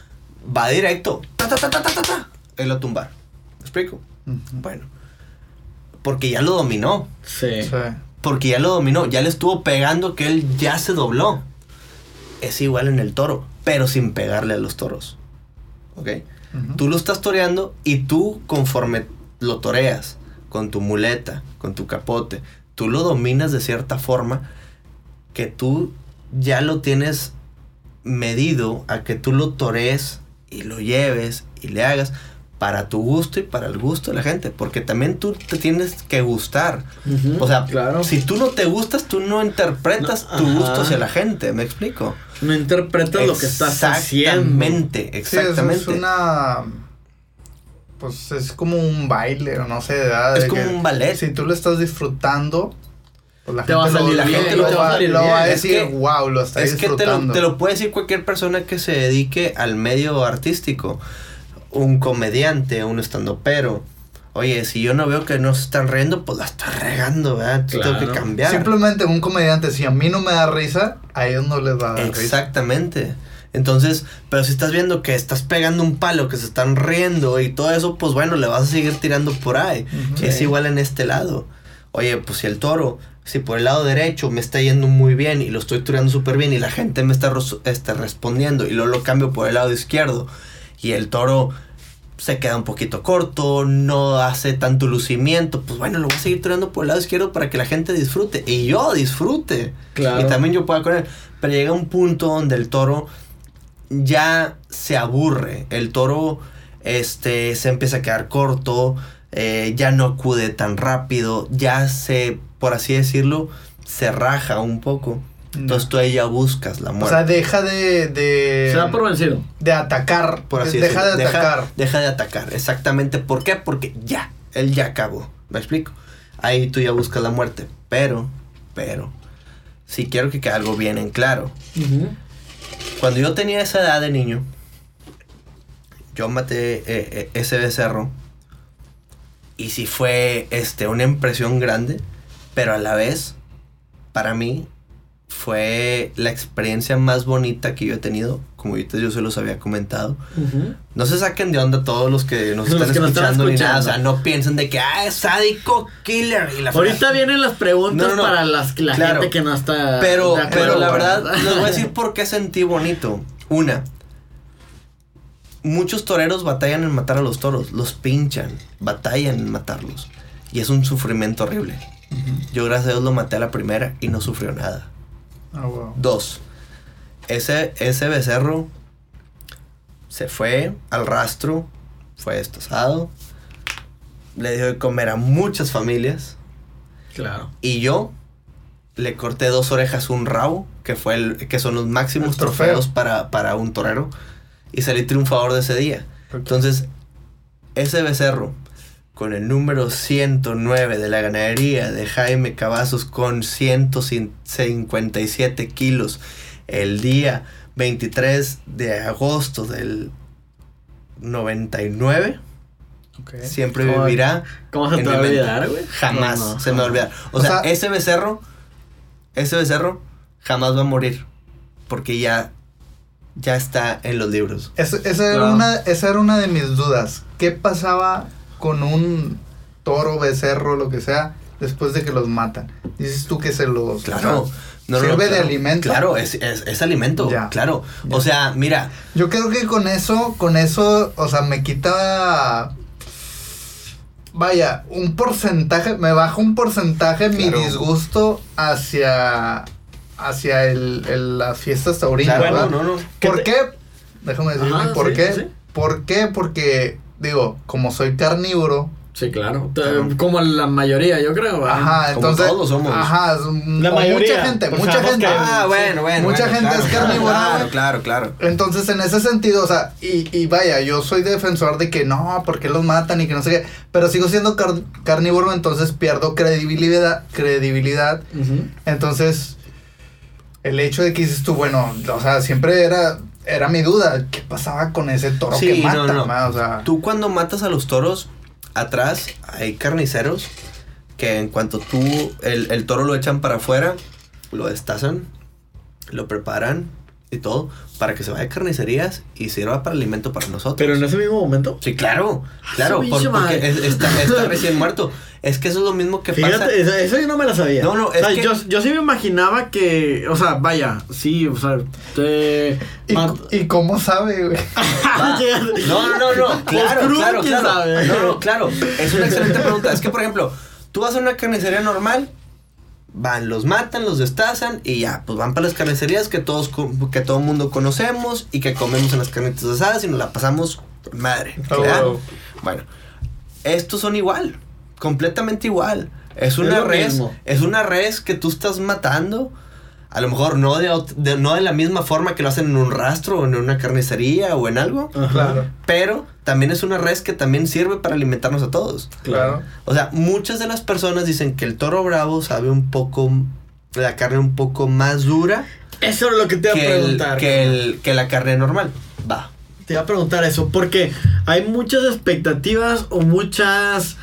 va directo, ta, ta, ta, ta, ta, ta, ta, y lo tumbar. ¿Me explico? Bueno. Porque ya lo dominó. Sí. Sí. Porque ya lo dominó. Ya le estuvo pegando que él ya se dobló. Es igual en el toro, pero sin pegarle a los toros. Tú lo estás toreando y tú conforme lo toreas con tu muleta, con tu capote, tú lo dominas de cierta forma que tú ya lo tienes medido a que tú lo torees y lo lleves y le hagas para tu gusto y para el gusto de la gente, porque también tú te tienes que gustar. O sea, claro. si tú no te gustas, tú no interpretas No, tu ajá. gusto hacia la gente, ¿me explico? No interpretas lo que estás haciendo. Exactamente, Sí, exactamente. es una. Pues es como un baile, o no sé, ¿verdad? Es De como que un ballet. Si tú lo estás disfrutando, pues la Te va a gente, lo, salir la bien, gente lo, te va a salir lo va a bien. Es decir, que- wow, lo está Es que te lo, disfrutando. te lo puede decir cualquier persona que se dedique al medio artístico. Un comediante, un estandopero. Oye, si yo no veo que no se están riendo, pues la está regando, ¿verdad? Tengo Claro. que cambiar. Simplemente un comediante, si a mí no me da risa, a ellos no les va a dar risa. Exactamente. Entonces, pero si estás viendo que estás pegando un palo, que se están riendo y todo eso, pues bueno, le vas a seguir tirando por ahí. Es igual en este lado. Oye, pues si el toro, si por el lado derecho me está yendo muy bien y lo estoy toreando súper bien y la gente me está, este, respondiendo y luego lo cambio por el lado izquierdo y el toro se queda un poquito corto, no hace tanto lucimiento, pues bueno, lo voy a seguir toreando por el lado izquierdo para que la gente disfrute y yo disfrute. Claro. Y también yo pueda él. pero llega un punto donde el toro ya se aburre. El toro este, se empieza a quedar corto, eh, ya no acude tan rápido, ya se, por así decirlo, se raja un poco. Entonces tú ahí ya buscas la O muerte. sea, deja de. de Se da por vencido. de atacar. por así deja decirlo. de atacar. Deja, de atacar, exactamente. ¿Por qué? Porque ya, él ya acabó. ¿Me explico? Ahí tú ya buscas la muerte. Pero, pero, si quiero que quede algo bien en claro. Cuando yo tenía esa edad de niño, yo maté eh, eh, ese becerro. Y sí fue este, una impresión grande, pero a la vez, para mí, fue la experiencia más bonita que yo he tenido. Como ahorita yo se los había comentado. No se saquen de onda todos los que nos Los están que escuchando ni nada. O sea, no piensen de que, ah, es sádico, killer. Y la Ahorita vienen las preguntas No, no, no. para las, la Claro. gente que no está. Pero, de acuerdo, pero la ¿verdad? verdad, les voy a decir por qué sentí bonito. Una, muchos toreros batallan en matar a los toros, los pinchan, batallan en matarlos. Y es un sufrimiento horrible. Yo, gracias a Dios, lo maté a la primera y no sufrió nada. Ah, wow. Dos, ese, ese becerro se fue al rastro, fue destazado, le dio de comer a muchas familias. Claro. Y yo le corté dos orejas, un rabo, que fue el, que son los máximos trofeo. trofeos para, para un torero. Y salí triunfador de ese día. Entonces, ese becerro, con el número 109 de la ganadería de Jaime Cavazos, con 157 kilos, el día 23 de agosto del 99, Ok. siempre ¿Cómo- vivirá ¿Cómo se te va a olvidar, güey? Jamás No, no, se me va a olvidar. O, O sea, sea- ese becerro, ese becerro jamás va a morir. Porque ya, ya está en los libros. Esa, esa era una, esa era una de mis dudas. ¿Qué pasaba con un toro, becerro, lo que sea, después de que los matan? Dices tú que se los... Claro. o sea, No, no, no, ¿Sirve de alimento? Claro, es, es, es alimento. Ya. Claro. Ya. O sea, mira, Yo creo que con eso, con eso, o sea, me quita... Vaya, un porcentaje, me baja un porcentaje mi disgusto hacia hacia el, el- las fiestas taurinas, claro, no, no. ¿Por te- qué? Déjame decirme, Ajá, ¿por sí, qué? sí. ¿Por qué? Porque, digo, como soy carnívoro, Sí, claro. Como la mayoría, yo creo. ¿verdad? ajá, como entonces... todos somos. Ajá, es un- La mayoría, mucha gente, pues mucha gente. que- Ah, bueno, bueno. Mucha bueno, gente claro, es claro, carnívora, Claro, claro, claro. Entonces, en ese sentido, o sea, y, y vaya, yo soy defensor de que no, porque los matan y que no sé qué, pero sigo siendo car- carnívoro, entonces pierdo credibilidad, credibilidad. Ujú. Entonces, el hecho de que dices tú, bueno, o sea, siempre era, era mi duda, ¿qué pasaba con ese toro Sí, que mata? no. ma? O sea, Tú cuando matas a los toros, atrás hay carniceros que en cuanto tú el, el toro lo echan para afuera, lo destazan, lo preparan y todo para que se vaya a carnicerías y sirva para alimento para nosotros. Pero en ese mismo momento. Sí, claro, claro, por- pinche porque es- está, está recién muerto. Es que eso es lo mismo que pasa. Fíjate, eso, eso yo no me la sabía. No, no, O sea, es que- yo, yo sí me imaginaba que, o sea, vaya, sí, o sea, te... ¿y, mat- ¿y cómo sabe, güey? No, no, no, no, claro, Pues, claro, ¿quién claro. sabe? No, no, claro. Es una excelente pregunta. Es que, por ejemplo, tú vas a una carnicería normal, van, los matan, los destazan y ya, pues van para las carnicerías que todos, que todo mundo conocemos y que comemos en las carnitas asadas y nos la pasamos madre. Huevo. Bueno, estos son igual, completamente igual. Es Es una lo res, mismo. es una res que tú estás matando. A lo mejor no de, no de la misma forma que lo hacen en un rastro o en una carnicería o en algo. Ajá. Claro, Pero también es una res que también sirve para alimentarnos a todos. claro. O sea, muchas de las personas dicen que el toro bravo sabe un poco, la carne un poco más dura Eso es lo que te iba a el- preguntar. que, el- que la carne normal. Va. Te iba a preguntar eso, porque hay muchas expectativas o muchas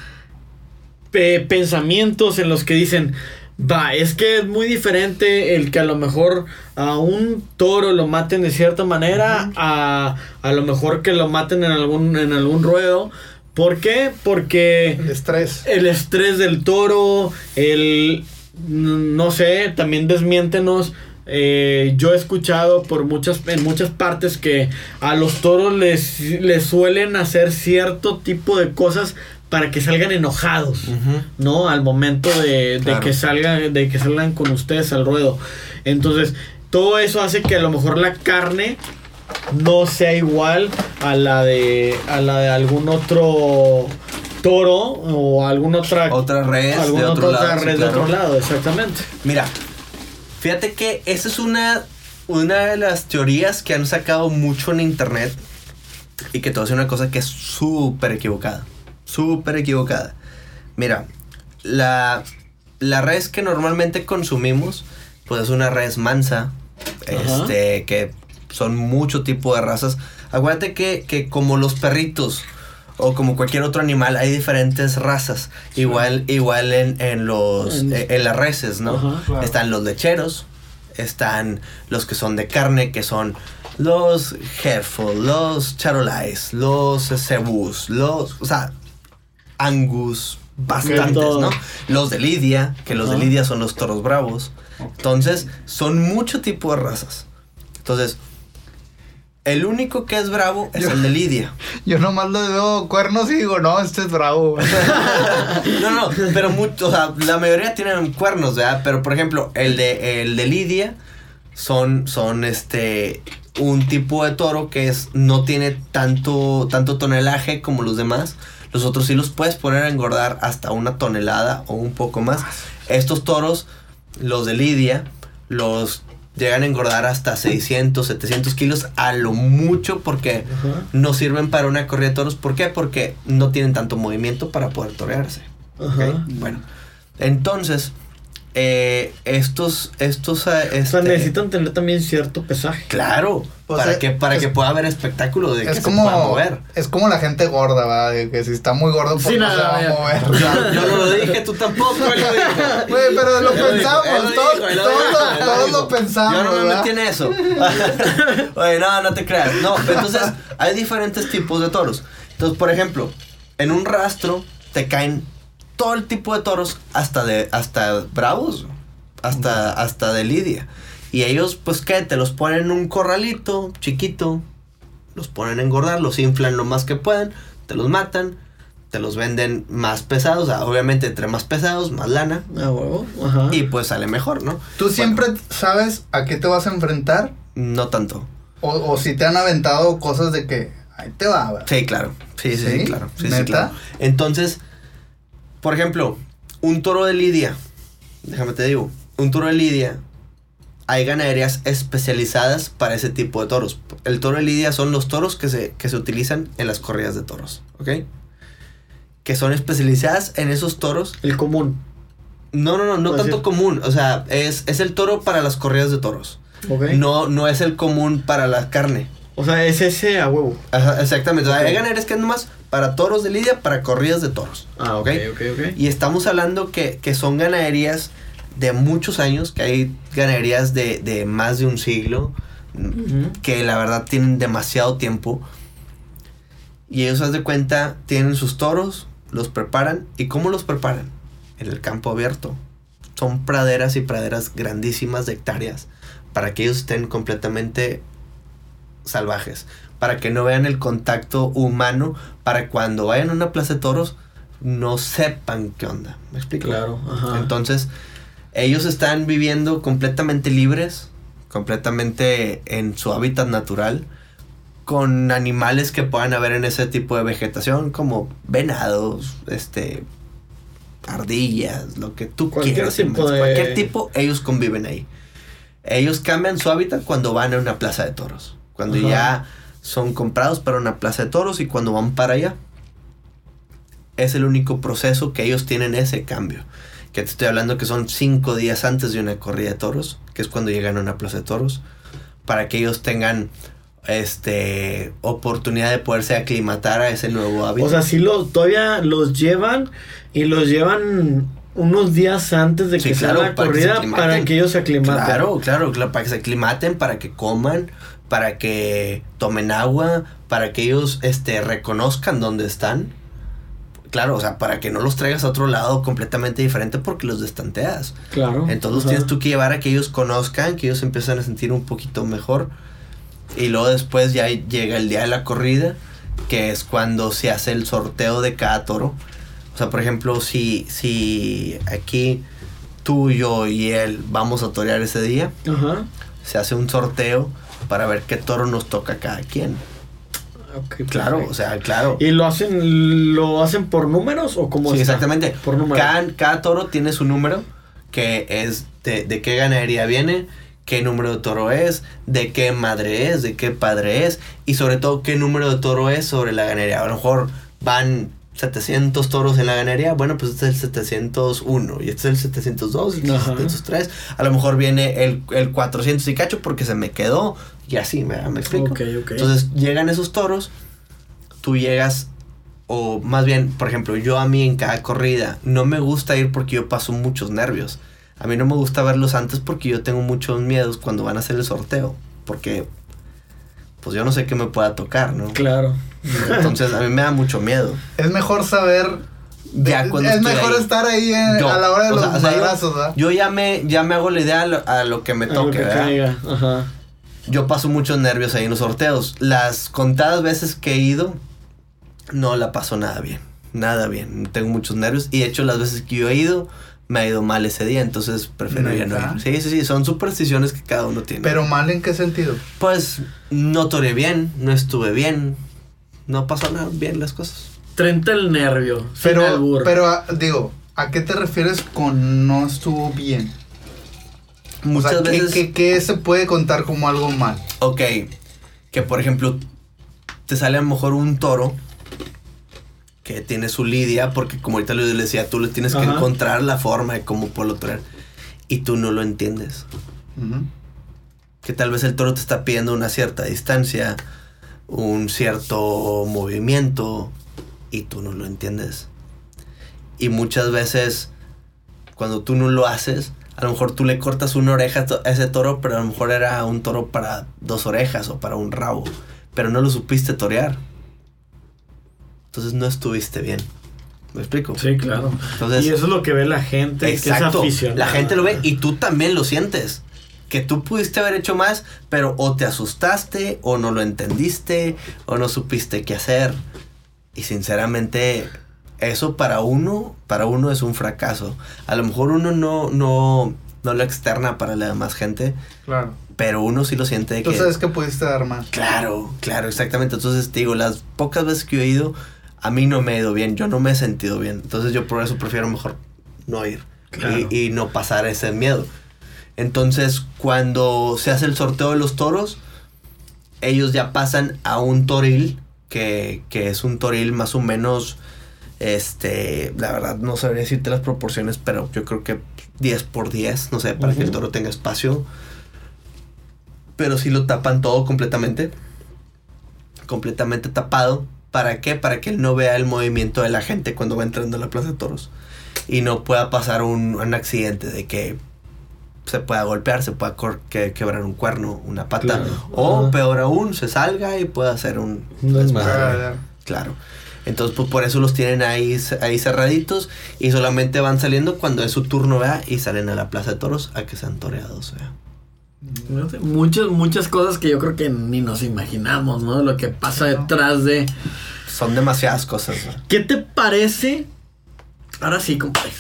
pe- pensamientos en los que dicen, va, es que es muy diferente el que a lo mejor a un toro lo maten de cierta manera a a lo mejor que lo maten en algún en algún ruedo. ¿Por qué? Porque El estrés. el estrés del toro, el no sé, también desmiéntenos. eh, yo he escuchado por muchas en muchas partes que a los toros les, les suelen hacer cierto tipo de cosas para que salgan enojados, ¿no? Al momento de, que salgan de que salgan con ustedes al ruedo. Entonces, todo eso hace que a lo mejor la carne no sea igual a la de a la de algún otro toro o alguna otra Otra res de otro otra lado. sí, de otro lado, exactamente. Mira, fíjate que esa es una, una de las teorías que han sacado mucho en internet y que a decir una cosa que es súper equivocada. Súper equivocada. Mira, la, la res que normalmente consumimos, pues es una res mansa, Ajá. este, que son mucho tipo de razas. Acuérdate que, que como los perritos o como cualquier otro animal, hay diferentes razas. Igual, igual en, en los En- en, en las reses, ¿no? Ajá. Claro. Están los lecheros, están los que son de carne, que son los Hereford, los Charolais, los Cebus, los, o sea, Angus, bastantes. ¿no? Los de Lidia, que los de. Lidia son los toros bravos. Entonces, son mucho tipo de razas. Entonces, el único que es bravo es Yo- el de Lidia. Yo nomás le veo cuernos y digo, no, este es bravo. No, no, pero mucho, o sea, la mayoría tienen cuernos, ¿verdad? Pero por ejemplo, el de, el de Lidia son, son este, un tipo de toro que es, no tiene tanto, tanto tonelaje como los demás. Los otros sí los puedes poner a engordar hasta una tonelada o un poco más. Estos toros, los de Lidia, los llegan a engordar hasta 600, 700 kilos a lo mucho porque no sirven para una corrida de toros. ¿Por qué? Porque no tienen tanto movimiento para poder torearse. Bueno, entonces, eh, estos, estos, eh, O sea, este, necesitan tener también cierto pesaje. claro, O para sea, que, para es- que pueda haber espectáculo de que es se como pueda mover. es como la gente gorda, ¿verdad? De que si está muy gordo, pues Sí, no nada, se va a mover. Yo, yo no lo dije, tú tampoco. él lo dijo. Güey, pero lo Él pensamos, lo todos, dijo, lo todos dijo, lo- él lo todos dijo. lo pensamos, Yo no me metí en eso. Oye, no, no te creas. No, entonces hay diferentes tipos de toros. Entonces, por ejemplo, en un rastro te caen todo el tipo de toros hasta de hasta bravos, hasta hasta de lidia. Y ellos pues qué, te los ponen en un corralito chiquito, los ponen a engordar, los inflan lo más que puedan, te los matan, te los venden más pesados, o sea, obviamente entre más pesados, más lana. Ah, huevo. Ajá. Y pues sale mejor, ¿no? ¿Tú siempre sabes a qué te vas a enfrentar? No tanto. O, o si te han aventado cosas de que ahí te va, ¿verdad? Sí, claro. Sí, sí, sí, ¿Sí? claro. Sí, sí, ¿Neta? claro. Entonces, por ejemplo, un toro de lidia, déjame te digo, un toro de lidia, hay ganaderías especializadas para ese tipo de toros. El toro de lidia son los toros que se, que se utilizan en las corridas de toros, ¿ok? Que son especializadas en esos toros. El común. No, no, no, no tanto común. O sea, es, es el toro para las corridas de toros. ¿Ok? No, no es el común para la carne. O sea, es ese a huevo. Ajá, exactamente. O sea, hay ganaderías que es nomás para toros de lidia, para corridas de toros. Ah, ok. ok, ok, ok. Y estamos hablando que, que son ganaderías de muchos años, que hay ganaderías de, de más de un siglo, que la verdad tienen demasiado tiempo. Y ellos, haz de cuenta, tienen sus toros, los preparan. ¿Y cómo los preparan? En el campo abierto. Son praderas y praderas grandísimas de hectáreas para que ellos estén completamente salvajes. Para que no vean el contacto humano. Para cuando vayan a una plaza de toros no sepan qué onda. ¿Me explico? Claro, ajá. Entonces, ellos están viviendo completamente libres, completamente en su hábitat natural, con animales que puedan haber en ese tipo de vegetación, como venados, este, ardillas, lo que tú Cualquier quieras. tipo hermano. de- Cualquier tipo, ellos conviven ahí. Ellos cambian su hábitat cuando van a una plaza de toros, cuando Ajá. ya son comprados para una plaza de toros y cuando van para allá. Es el único proceso que ellos tienen ese cambio. Que te estoy hablando que son cinco días antes de una corrida de toros, que es cuando llegan a una plaza de toros, para que ellos tengan este oportunidad de poderse aclimatar a ese nuevo hábito. O sea, sí lo, todavía los llevan y los llevan unos días antes de Sí, que claro, sea la que corrida para que ellos se aclimaten. Claro, claro, claro, para que se aclimaten, para que coman, para que tomen agua, para que ellos este, reconozcan dónde están. Claro, o sea, para que no los traigas a otro lado completamente diferente porque los destanteas. Claro. Entonces tienes tú que llevar a que ellos conozcan, que ellos empiezan a sentir un poquito mejor. Y luego después ya llega el día de la corrida, que es cuando se hace el sorteo de cada toro. O sea, por ejemplo, si, si aquí tú, yo y él vamos a torear ese día, Ajá. se hace un sorteo para ver qué toro nos toca a cada quien. Ok, Claro, perfecto. o sea, claro. ¿Y lo hacen lo hacen por números o cómo Sí, está? exactamente. Por números. Cada, cada toro tiene su número, que es de, de qué ganadería viene, qué número de toro es, de qué madre es, de qué padre es, y sobre todo qué número de toro es sobre la ganadería. A lo mejor van 700 toros en la ganadería, bueno, pues este es el 701, y este es el 702, y este es el Ajá. 703. A lo mejor viene el, el 400 y cacho porque se me quedó, y así, ¿me, me explico? Ok, ok. Entonces llegan esos toros, tú llegas, o más bien, por ejemplo, yo a mí en cada corrida no me gusta ir porque yo paso muchos nervios. A mí no me gusta verlos antes porque yo tengo muchos miedos cuando van a hacer el sorteo. Porque, pues yo no sé qué me pueda tocar, ¿no? Claro. Entonces a mí me da mucho miedo. Es mejor saber. Ya cuando es mejor ahí. estar ahí en- Yo, a la hora de los sea, o sea, yo- madrazos, ¿verdad? Yo ya me, ya me hago la idea a lo, a lo que me toque, que ¿verdad? caiga, Ajá. Yo paso muchos nervios ahí en los sorteos. Las contadas veces que he ido, no la paso nada bien. Nada bien. Tengo muchos nervios. Y de hecho, las veces que yo he ido, me ha ido mal ese día. Entonces prefiero ya no ir. Sí, sí, sí. Son supersticiones que cada uno tiene. Pero mal en qué sentido? Pues no toreé bien, no estuve bien. No pasó nada bien las cosas. Trenta el nervio. Pero, pero ah, digo, ¿a qué te refieres con no estuvo bien? Muchas o sea, ¿qué, veces. qué- qué se puede contar como algo mal? Ok. Que por ejemplo, te sale a lo mejor un toro que tiene su lidia, porque como ahorita le decía, tú le tienes que encontrar la forma de cómo poderlo torear. Y tú no lo entiendes. Que tal vez el toro te está pidiendo una cierta distancia, un cierto movimiento, y tú no lo entiendes. Y muchas veces, cuando tú no lo haces, a lo mejor tú le cortas una oreja a ese toro, pero a lo mejor era un toro para dos orejas o para un rabo, pero no lo supiste torear. Entonces no estuviste bien. ¿Me explico? Sí, claro. Entonces, y eso es lo que ve la gente, Exacto. que es aficionada. La gente lo ve y tú también lo sientes. Que tú pudiste haber hecho más, pero o te asustaste, o no lo entendiste, o no supiste qué hacer. Y sinceramente, eso para uno, para uno es un fracaso. A lo mejor uno no, no, no lo externa para la demás gente, Claro. pero uno sí lo siente de Tú que. sabes que pudiste dar más. Claro, claro, exactamente. Entonces te digo, las pocas veces que yo he ido, a mí no me he ido bien, yo no me he sentido bien. Entonces yo por eso prefiero mejor no ir Claro. y, y no pasar ese miedo. Entonces cuando se hace el sorteo de los toros, ellos ya pasan a un toril, que, que es un toril más o menos, este, la verdad no sabría decirte las proporciones, pero yo creo que 10 por 10, no sé, para que el toro tenga espacio. Pero sí lo tapan todo completamente. Completamente tapado. ¿Para qué? Para que él no vea el movimiento de la gente cuando va entrando a la plaza de toros. Y no pueda pasar un, un accidente de que se pueda golpear, se pueda que- quebrar un cuerno, una pata. Claro. O Ajá. peor aún, se salga y pueda hacer un desmadre. desmadre. Claro. Entonces, pues por eso los tienen ahí, ahí cerraditos y solamente van saliendo cuando es su turno, ¿vea? Y salen a la plaza de toros a que sean toreados, ¿vea? No sé, Muchas, muchas cosas que yo creo que ni nos imaginamos, ¿no? Lo que pasa detrás de... Son demasiadas cosas, ¿no? ¿Qué te parece? Ahora sí, compadre.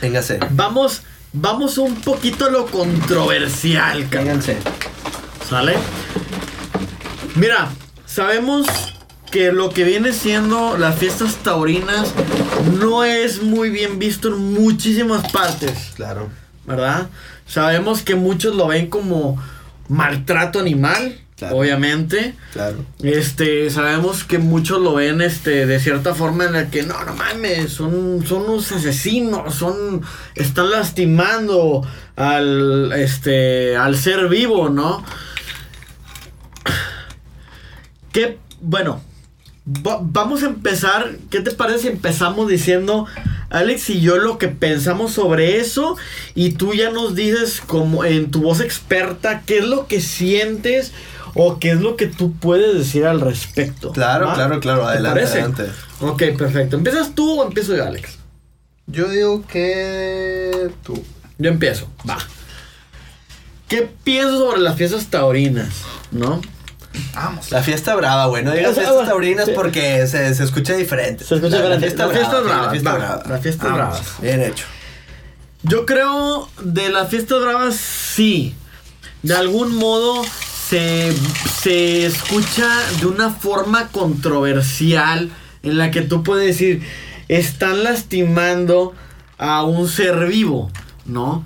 Véngase. Vamos, vamos un poquito a lo controversial, cabrón. ¿Sale? Mira, sabemos que lo que viene siendo las fiestas taurinas no es muy bien visto en muchísimas partes, Claro. ¿verdad? Sabemos que muchos lo ven como maltrato animal, Claro. obviamente. Claro. Este, sabemos que muchos lo ven este de cierta forma en la que no, no mames, son son unos asesinos, son están lastimando al este al ser vivo, ¿no? Que bueno, va- vamos a empezar, ¿qué te parece si empezamos diciendo Alex y yo lo que pensamos sobre eso y tú ya nos dices como en tu voz experta qué es lo que sientes o qué es lo que tú puedes decir al respecto. Claro, ¿va? claro, claro. ¿Te Adelante, adelante. Ok, perfecto. ¿Empiezas tú o empiezo yo, Alex? Yo digo que tú. Yo empiezo. Va. ¿Qué piensas sobre las fiestas taurinas? ¿No? Vamos. La fiesta brava, güey. No digas fiestas bueno, taurinas porque se, se escucha diferente. Se escucha La- diferente. La fiesta brava. La fiesta va. brava. Bien hecho. Yo creo de las fiestas bravas sí. De algún modo se, se escucha de una forma controversial en la que tú puedes decir, están lastimando a un ser vivo, ¿no?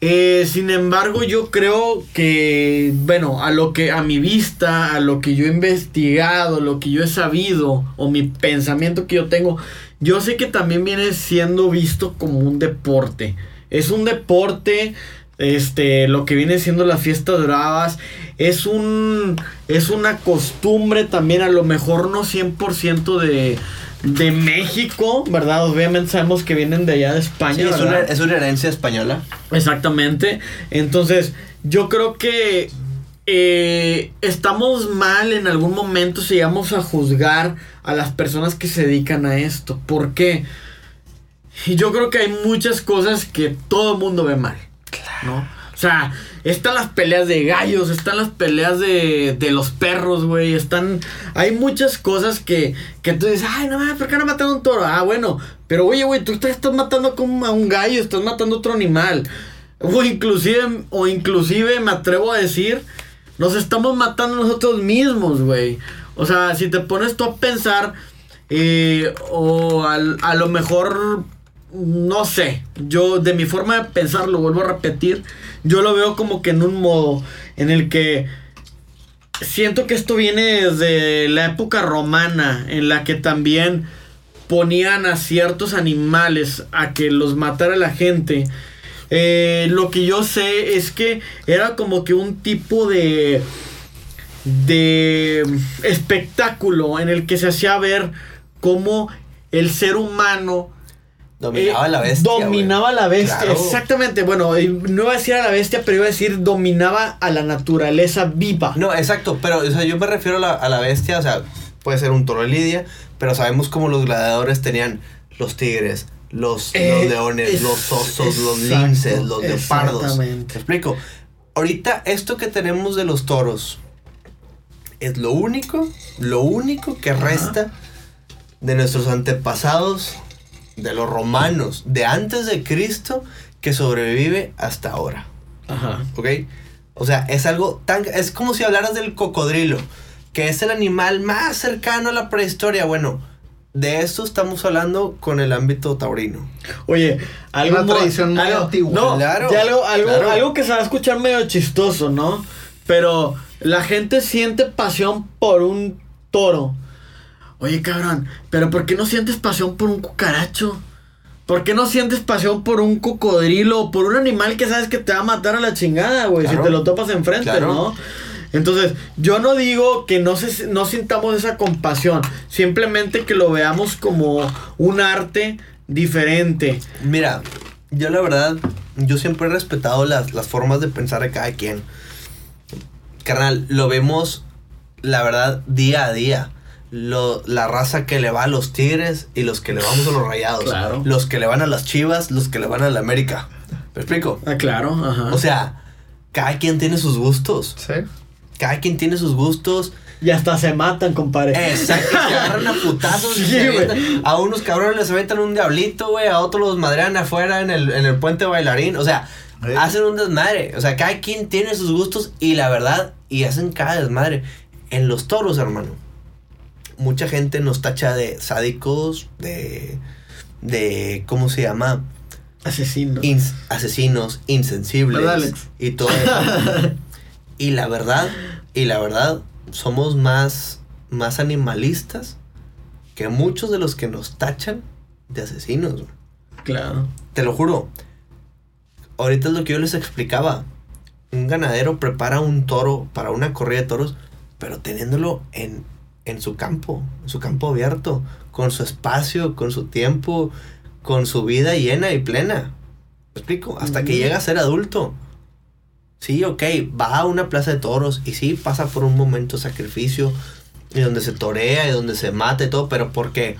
Eh, sin embargo, yo creo que, bueno, a lo que a mi vista, a lo que yo he investigado, lo que yo he sabido, o mi pensamiento que yo tengo, yo sé que también viene siendo visto como un deporte. Es un deporte, este, lo que viene siendo las fiestas bravas, es un, es una costumbre también, a lo mejor no 100% de de México, ¿verdad? Obviamente sabemos que vienen de allá de España. Sí, es, una, es una herencia española. Exactamente. Entonces, yo creo que eh, estamos mal en algún momento si vamos a juzgar a las personas que se dedican a esto. ¿Por qué? Y yo creo que hay muchas cosas que todo el mundo ve mal. ¿No? O sea, están las peleas de gallos, están las peleas de, de los perros, güey. Están. Hay muchas cosas que, que tú dices, ay, no ¿por qué no mataron un toro? Ah, bueno, pero oye, güey, tú estás, estás matando como a un gallo, estás matando a otro animal. O inclusive, o inclusive me atrevo a decir, nos estamos matando nosotros mismos, güey. O sea, si te pones tú a pensar, eh, o al, a lo mejor no sé, yo de mi forma de pensar, lo vuelvo a repetir, yo lo veo como que en un modo en el que siento que esto viene desde la época romana, en la que también ponían a ciertos animales a que los matara la gente. Eh, lo que yo sé es que era como que un tipo de de espectáculo en el que se hacía ver cómo el ser humano Dominaba eh, la bestia. Dominaba la bestia, exactamente. Bueno, no iba a decir a la bestia, pero iba a decir dominaba a la naturaleza viva. No, exacto, pero o sea, yo me refiero a la, bestia, o sea, puede ser un toro de lidia, pero sabemos cómo los gladiadores tenían los tigres, los, eh, leones, los osos, los linces, los leopardos. ¿Te explico? Ahorita esto que tenemos de los toros es lo único, lo único que resta de nuestros antepasados de los romanos, de antes de Cristo, que sobrevive hasta ahora. Ajá. ¿Ok? O sea, es algo tan... Es como si hablaras del cocodrilo, que es el animal más cercano a la prehistoria. Bueno, de esto estamos hablando con el ámbito taurino. Oye, algo Una tradición muy antigua. No, claro, algo, algo, algo que se va a escuchar medio chistoso, ¿no? Pero la gente siente pasión por un toro. Oye, cabrón, pero ¿por qué no sientes pasión por un cucaracho? ¿Por qué no sientes pasión por un cocodrilo o por un animal que sabes que te va a matar a la chingada, güey? Si te lo topas enfrente, ¿no? Entonces, yo no digo que no, se, no sintamos esa compasión, simplemente que lo veamos como un arte diferente. Mira, yo la verdad, yo siempre he respetado las, las formas de pensar de cada quien. Carnal, lo vemos, la verdad, día a día lo, la raza que le va a los Tigres y los que le vamos a los Rayados. Los que le van a las Chivas, los que le van a la América. ¿Me explico? Ah, claro, ajá. O sea, cada quien tiene sus gustos. Sí. Cada quien tiene sus gustos. Y hasta se matan, compadre. Exacto, se agarran a putazos. a unos cabrones les aventan un diablito, güey. A otros los madrean afuera en el, en el puente bailarín. O sea, hacen un desmadre. O sea, cada quien tiene sus gustos y la verdad, y hacen cada desmadre. En los toros, hermano mucha gente nos tacha de sádicos, de, de ¿cómo se llama? Asesinos. asesinos, insensibles. Y todo eso. y la verdad, y la verdad, somos más, más animalistas que muchos de los que nos tachan de asesinos. Claro. Te lo juro. Ahorita es lo que yo les explicaba. Un ganadero prepara un toro para una corrida de toros, pero teniéndolo en en su campo, en su campo abierto, con su espacio, con su tiempo, con su vida llena y plena. ¿Me explico? Hasta que llega a ser adulto. Sí, ok, va a una plaza de toros y sí pasa por un momento de sacrificio y donde se torea y donde se mata y todo, pero porque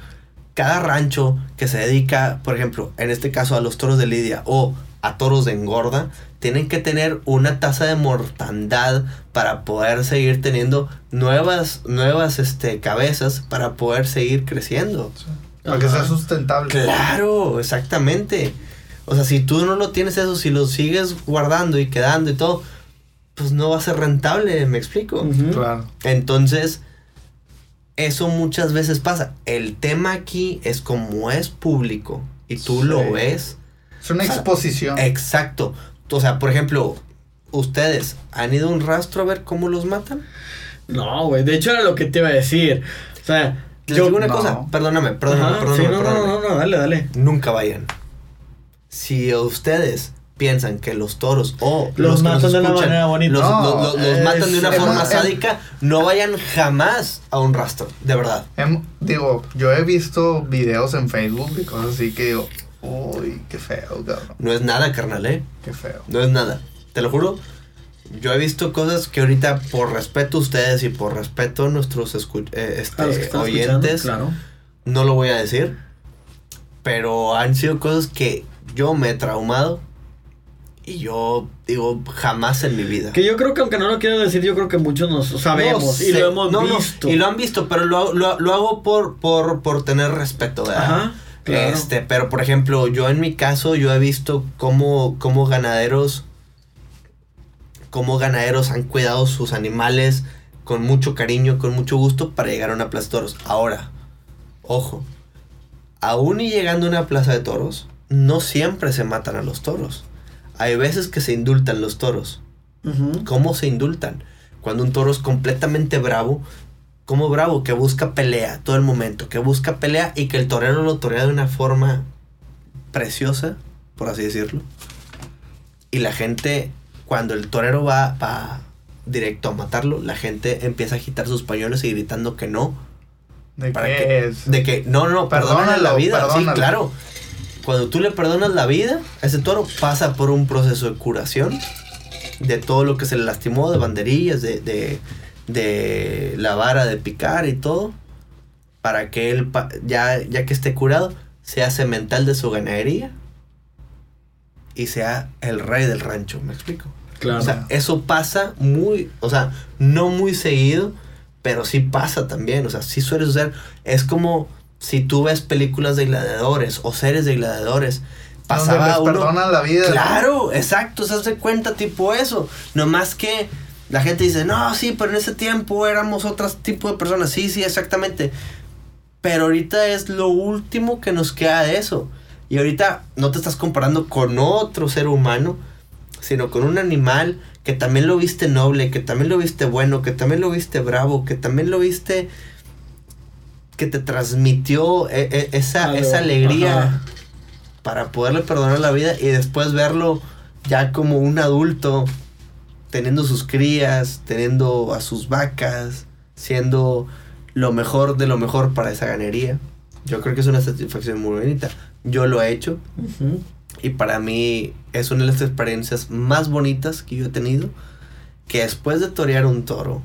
cada rancho que se dedica, por ejemplo, en este caso a los toros de lidia o a toros de engorda, tienen que tener una tasa de mortandad para poder seguir teniendo nuevas, nuevas este, cabezas para poder seguir creciendo. Para que sea sustentable. Claro, exactamente. O sea, si tú no lo tienes eso, si lo sigues guardando y quedando y todo, pues no va a ser rentable, me explico. Claro. Entonces, eso muchas veces pasa. El tema aquí es como es público y tú Sí. lo ves. Es una O sea, exposición. Exacto. O sea, por ejemplo, ustedes han ido a un rastro a ver cómo los matan. No, güey. De hecho, era lo que te iba a decir. O sea, Les yo. digo una no. cosa, perdóname, perdóname, Ajá, perdóname, sí, no, no, perdóname. no, no, dale, dale. Nunca vayan. Si ustedes piensan que los toros o Los que nos matan de una manera bonita. Los, No, los- los- los es- matan de una forma más, sádica, no vayan jamás a un rastro, de verdad. Em, digo, yo he visto videos en Facebook y cosas así que digo, uy, qué feo, cabrón. No es nada, carnal, ¿eh? Qué feo. No es nada. Te lo juro. Yo he visto cosas que ahorita, por respeto a ustedes y por respeto a nuestros eh, este, A oyentes, claro. no lo voy a decir. Pero han sido cosas que yo me he traumado. Y yo digo, jamás en mi vida. Que yo creo que aunque no lo quiero decir, yo creo que muchos nos sabemos No y sé. lo hemos No, no, visto. y lo han visto, pero lo, lo- lo hago por, por, por tener respeto, ¿verdad? Ajá, claro. Este, pero por ejemplo, yo en mi caso, yo he visto cómo, cómo ganaderos, cómo ganaderos han cuidado sus animales con mucho cariño, con mucho gusto para llegar a una plaza de toros. Ahora, ojo, aún y llegando a una plaza de toros, no siempre se matan a los toros. Hay veces que se indultan los toros. ¿Cómo se indultan? Cuando un toro es completamente bravo, como bravo, que busca pelea todo el momento, que busca pelea y que el torero lo torea de una forma preciosa, por así decirlo. Y la gente, cuando el torero va, va directo a matarlo, la gente empieza a agitar sus pañuelos y gritando que no. ¿De ¿Para qué qué? es? De que no, no, perdónale la Perdónalo, vida. Sí, claro. Cuando tú le perdonas la vida, ese toro pasa por un proceso de curación de todo lo que se le lastimó, de banderillas, de, de, de la vara de picar y todo, para que él, ya, ya que esté curado, sea semental de su ganadería y sea el rey del rancho, ¿me explico? Claro. O sea, eso pasa muy, o sea, no muy seguido, pero sí pasa también, o sea, sí suele suceder. Es como si tú ves películas de gladiadores o series de gladiadores, Donde pasaba les uno... perdonan la vida. Claro, exacto, se hace cuenta tipo eso. Nomás que la gente dice, no, sí, pero en ese tiempo éramos otro tipo de personas. Sí, sí, exactamente. Pero ahorita es lo último que nos queda de eso. Y ahorita no te estás comparando con otro ser humano, sino con un animal que también lo viste noble, que también lo viste bueno, que también lo viste bravo, que también lo viste que te transmitió e- e- esa, esa alegría ajá. para poderle perdonar la vida y después verlo ya como un adulto, teniendo sus crías, teniendo a sus vacas, siendo lo mejor de lo mejor para esa ganería. Yo creo que es una satisfacción muy bonita. Yo lo he hecho y para mí es una de las experiencias más bonitas que yo he tenido. Que después de torear un toro,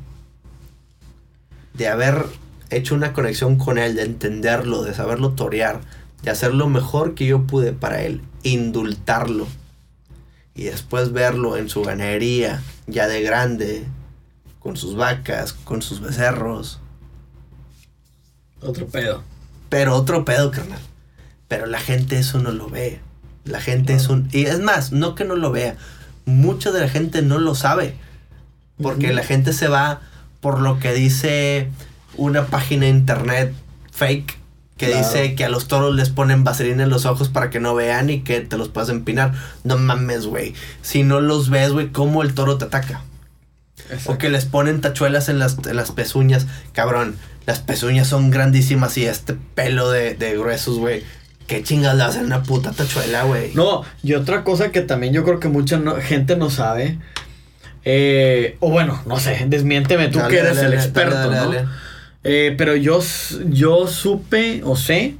de haber hecho una conexión con él, de entenderlo, de saberlo torear, de hacer lo mejor que yo pude para él, indultarlo. Y después verlo en su ganadería, ya de grande, con sus vacas, con sus becerros. Otro pedo. Pero otro pedo, carnal. Pero la gente eso no lo ve. La gente es un... Y es más, no que no lo vea. Mucha de la gente no lo sabe. Porque la gente se va por lo que dice una página de internet fake. Que Claro. dice que a los toros les ponen vaselina en los ojos para que no vean y que te los puedas empinar. No mames, güey. Si no los ves, güey, ¿cómo el toro te ataca? O que les ponen tachuelas en las, en las pezuñas. Cabrón, las pezuñas son grandísimas y este pelo de, de gruesos, güey. ¿Qué chingas le hacen una puta tachuela, güey? No, y otra cosa que también yo creo que mucha no- gente no sabe. eh, o bueno, no sé, desmiénteme tú Dale, que eres dale, el experto, dale, ¿no? Eh, pero yo, yo supe o sé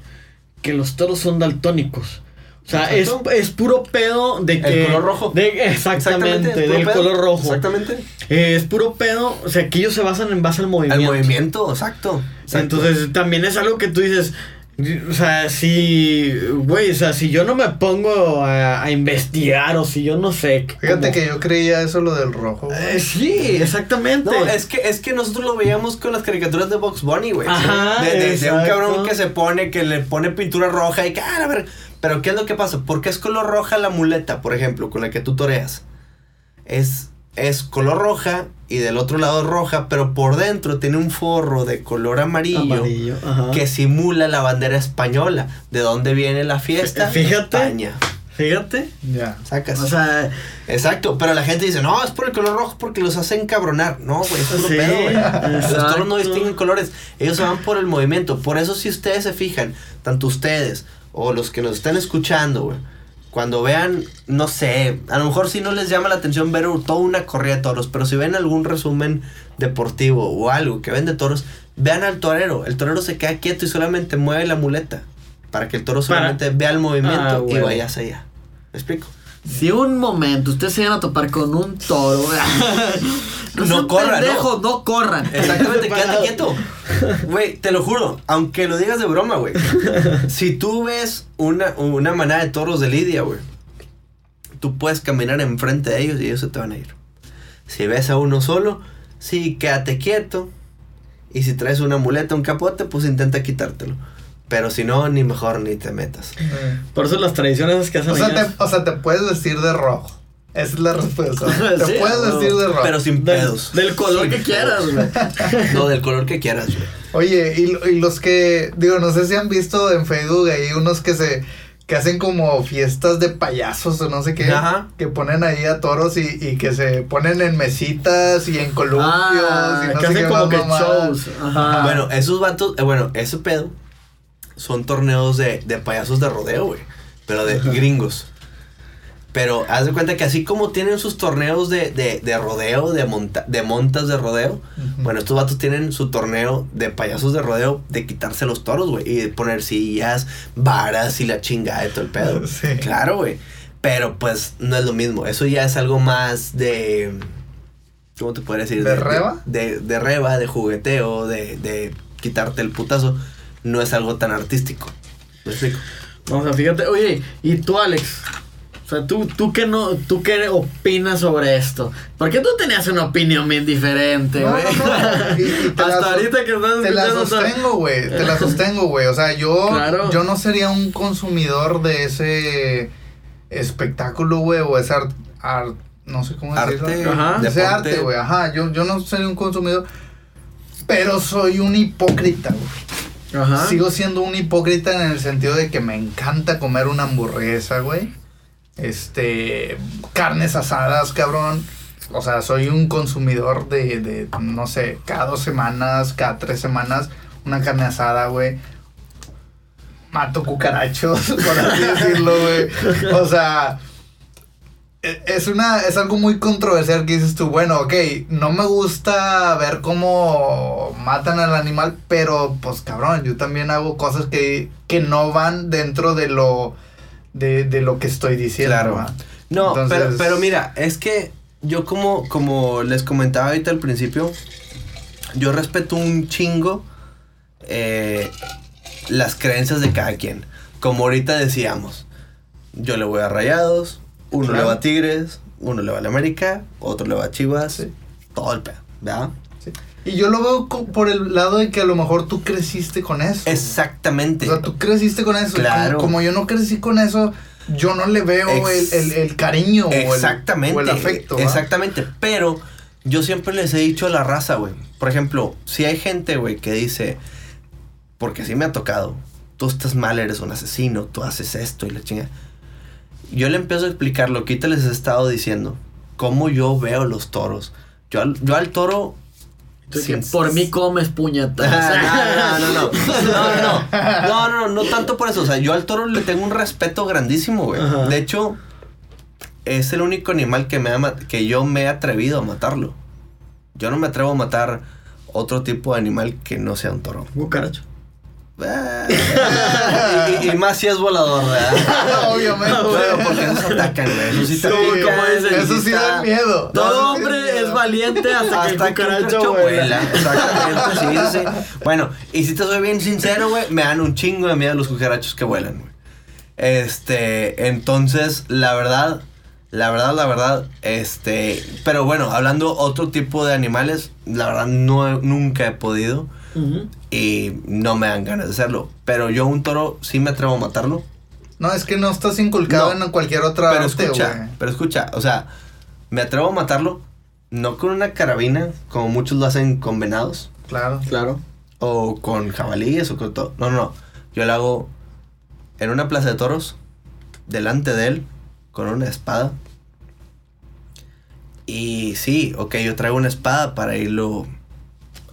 que los toros son daltónicos. O sea, es, es puro pedo de que... color rojo. de- exactamente, del pedo. color rojo. Exactamente. Eh, es puro pedo, o sea, que ellos se basan en base al movimiento. El movimiento, exacto. exacto. Entonces también es algo que tú dices, o sea, si, güey, o sea, si yo no me pongo a, a investigar o si yo no sé. Fíjate cómo- que yo creía eso lo del rojo. Eh, sí, exactamente. No, es que, es que nosotros lo veíamos con las caricaturas de Box Bunny, güey. Ajá, De, de- de un cabrón que se pone, que le pone pintura roja y que, ah, la verga. Pero ¿qué es lo que pasa? ¿Por qué es color roja la muleta, por ejemplo, con la que tú toreas? Es, es color roja y del otro lado es roja, pero por dentro tiene un forro de color amarillo, Amarillo, que simula la bandera española. ¿De dónde viene la fiesta? Fíjate. España. Fíjate. Ya. Sacas. O sea, Exacto, pero la gente dice, no, es por el color rojo porque los hacen cabronar. No, güey, es puro Sí, pedo, güey. Los toros no distinguen colores, ellos se van por el movimiento. Por eso, si ustedes se fijan, tanto ustedes o los que nos están escuchando, güey, cuando vean, no sé, a lo mejor si no les llama la atención ver toda una corrida de toros, pero si ven algún resumen deportivo o algo que ven de toros, vean al torero. El torero se queda quieto y solamente mueve la muleta para que el toro Para- solamente vea el movimiento Ah, y vaya hacia allá. ¿Me explico? Si un momento ustedes se van a topar con un toro, no, No sean corran, pendejos, no, corran. Exactamente, quédate quieto. Güey, te lo juro, aunque lo digas de broma, güey. Si tú ves una, una manada de toros de Lidia, güey, tú puedes caminar enfrente de ellos y ellos se te van a ir. Si ves a uno solo, sí, quédate quieto. Y si traes una muleta, un capote, pues intenta quitártelo. Pero si no, ni mejor ni te metas. Por eso las tradiciones que hacen O sea, ellas- te, o sea, te puedes vestir de rojo. Esa es la respuesta. Te Sí, puedes no. vestir de rojo. Pero sin pedos. del color que quieras, güey. No, del color que quieras, güey. Oye, y, y los que, digo, no sé si han visto en Facebook ahí unos que se, que hacen como fiestas de payasos o no sé qué, Ajá. que ponen ahí a toros y, y que se ponen en mesitas y en columpios Ah, y no que sé hacen qué como que shows. Ajá. Bueno, esos vatos, eh, bueno, ese pedo son torneos de, de payasos de rodeo, güey. Pero de gringos. Pero haz de cuenta que así como tienen sus torneos de, de, de rodeo, de, monta, de montas de rodeo, bueno, estos vatos tienen su torneo de payasos de rodeo de quitarse los toros, güey. Y de poner sillas, varas y la chingada de todo el pedo. Sí. Claro, güey. Pero pues no es lo mismo. Eso ya es algo más de. ¿Cómo te podría decir? ¿De reba? De, de reba, de jugueteo, de, de quitarte el putazo. No es algo tan artístico. ¿Me explico? O sea, fíjate, oye, ¿y tú, Alex? O sea, ¿tú, tú, qué no, ¿tú qué opinas sobre esto? Porque tú tenías una opinión bien diferente, güey. no, no. Y- y te Hasta la- ahorita que estás Te la sostengo, güey. Te la sostengo, güey. O sea, yo, Claro. yo no sería un consumidor de ese espectáculo, güey, o ese art, art- no sé cómo decirlo. Arte, Ajá. Ese deporte. arte, güey. Ajá, yo, yo no sería un consumidor, pero soy un hipócrita, güey. Sigo siendo un hipócrita en el sentido de que me encanta comer una hamburguesa, güey. Este, carnes asadas, cabrón. O sea, soy un consumidor de, de, no sé, cada dos semanas, cada tres semanas, una carne asada, güey. Mato cucarachos, por así decirlo, güey. O sea, es una, es algo muy controversial que dices tú, bueno, ok, no me gusta ver cómo matan al animal, pero pues cabrón, yo también hago cosas que, que no van dentro de lo, de, de lo que estoy diciendo. Claro. ¿va? No, Entonces- pero, pero mira, es que yo como, como les comentaba ahorita al principio, yo respeto un chingo eh, las creencias de cada quien. Como ahorita decíamos, yo le voy a Rayados, uno le va a Tigres, uno le va a la América, otro le va a Chivas, Sí. todo el pedo, ¿verdad? Sí. Y yo lo veo por el lado de que a lo mejor tú creciste con eso. Exactamente. O sea, tú creciste con eso. Claro. Como, como yo no crecí con eso, yo no le veo Ex- el, el- el cariño o el- Exactamente. o el, afecto. Exactamente. Pero yo siempre les he dicho a la raza, güey. Por ejemplo, si hay gente, güey, que dice, porque sí me ha tocado, tú estás mal, eres un asesino, tú haces esto y la chinga. Yo le empiezo a explicar lo que ahorita les he estado diciendo, cómo yo veo los toros. Yo al, yo al toro. Que por mí comes puñetas. Ah, no, no, no, no, no, no, no, no, no, no tanto por eso, o sea, yo al toro le tengo un respeto grandísimo, güey. Ajá. De hecho, es el único animal que me ha que yo me he atrevido a matarlo. Yo no me atrevo a matar otro tipo de animal que no sea un toro. Cucaracho. Ah, y, y- más si es volador, ¿verdad? Obviamente. Bueno, porque esos atacan, güey. Eso sí, Sí, como dicen, eso sí da miedo. Todo hombre es valiente hasta, que el Hasta que un cucaracho vuela. Exactamente, sí, sí. Bueno, y si te soy bien sincero, güey, me dan un chingo de miedo los cucarachos que vuelan, güey. Este, entonces, la verdad, la verdad, la verdad, este, pero bueno, hablando otro tipo de animales, la verdad no nunca he podido Y no me dan ganas de hacerlo. Pero yo un toro sí me atrevo a matarlo. No, es que no estás inculcado No. en cualquier otra Pero arte, escucha, pero escucha, o sea, me atrevo a matarlo, no con una carabina, como muchos lo hacen con venados, Claro. Claro. o con jabalíes, o con todo. No, no, no. Yo lo hago en una plaza de toros, delante de él, con una espada. Y sí, ok, yo traigo una espada para irlo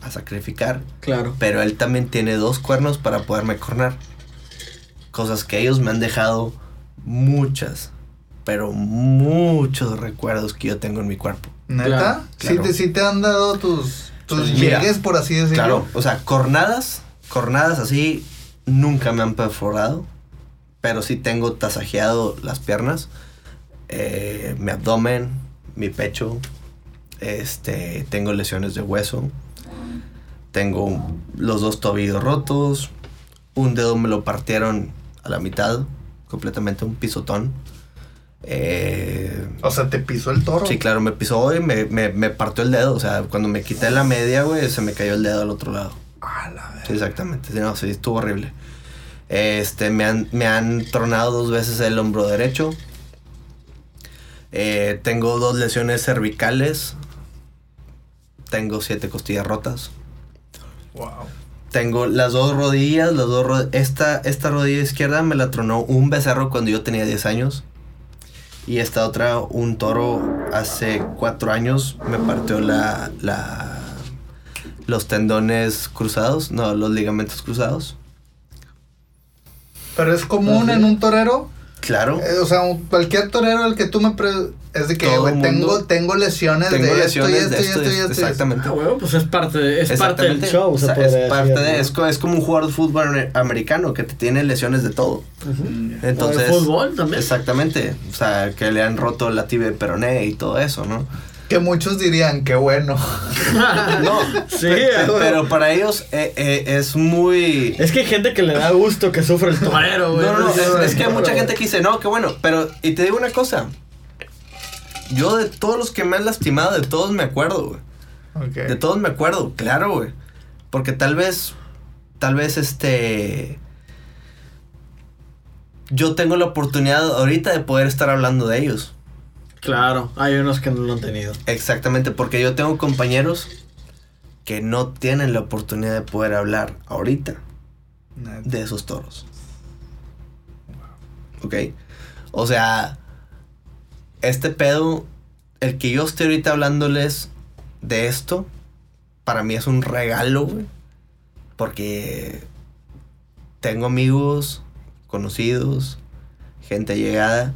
a sacrificar. Claro. Pero él también tiene dos cuernos para poderme cornar. Cosas que ellos me han dejado muchas, pero muchos recuerdos que yo tengo en mi cuerpo. ¿Neta? Claro, ¿Sí, te, sí te han dado tus, tus mira, llegues, por así decirlo? Claro, o sea, cornadas, cornadas así nunca me han perforado, pero sí tengo tasajeado las piernas, eh, mi abdomen, mi pecho, este, tengo lesiones de hueso, tengo los dos tobillos rotos, un dedo me lo partieron a la mitad, completamente un pisotón. Eh, O sea, te pisó el toro. Sí, claro, me pisó y me, me, me partió el dedo. O sea, cuando me quité la media, güey, se me cayó el dedo al otro lado. A la verga. Sí, exactamente. Sí, no, sí, estuvo horrible. Este, me han, me han tronado dos veces el hombro derecho. Eh, tengo dos lesiones cervicales. Tengo siete costillas rotas. Wow. Tengo las dos rodillas, las dos ro- esta, esta rodilla izquierda me la tronó un becerro cuando yo tenía 10 años. Y esta otra, un toro hace 4 años, me partió la, la, los tendones cruzados, no, los ligamentos cruzados. Pero es común en un torero. Claro. eh, o sea, un- cualquier torero al que tú me... pre- es de que, güey, tengo, tengo lesiones Tengo de lesiones esto y de esto y esto, y esto. exactamente. Ah, huevo, pues es parte, de- es parte del show, O sea, es parte decir, de, ¿no? es, es como un jugador de fútbol amer- americano que te tiene lesiones de todo. Mm, Entonces, O de fútbol también. Exactamente. O sea, que le han roto la tibia de peroné y todo eso, ¿no? Que muchos dirían, qué bueno. No, Sí, pero para ellos eh, eh, es muy... Es que hay gente que le da gusto que sufre el torero, güey. No, no, no, es, es que hay mucha gente que dice, no, qué bueno, pero, y te digo una cosa, yo de todos los que me han lastimado, de todos me acuerdo, güey, de todos me acuerdo, claro, güey, porque tal vez, tal vez, este, yo tengo la oportunidad ahorita de poder estar hablando de ellos, Claro, hay unos que no lo han tenido. exactamente, porque yo tengo compañeros que no tienen la oportunidad de poder hablar ahorita de esos toros. ¿Ok? O sea, este pedo, el que yo esté ahorita hablándoles de esto, para mí es un regalo, güey. Porque tengo amigos, conocidos, gente llegada,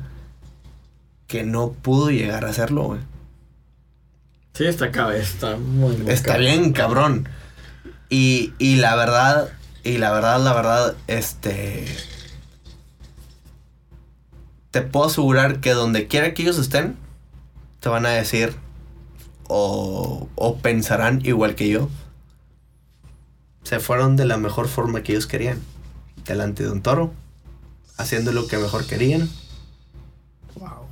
que no pudo llegar a hacerlo, güey. Sí, está cabrón, está muy, muy Está cabrón. bien, cabrón. Y, y la verdad, y la verdad, la verdad, este... Te puedo asegurar que donde quiera que ellos estén, te van a decir o, o pensarán igual que yo. Se fueron de la mejor forma que ellos querían. Delante de un toro. Haciendo lo que mejor querían. Wow.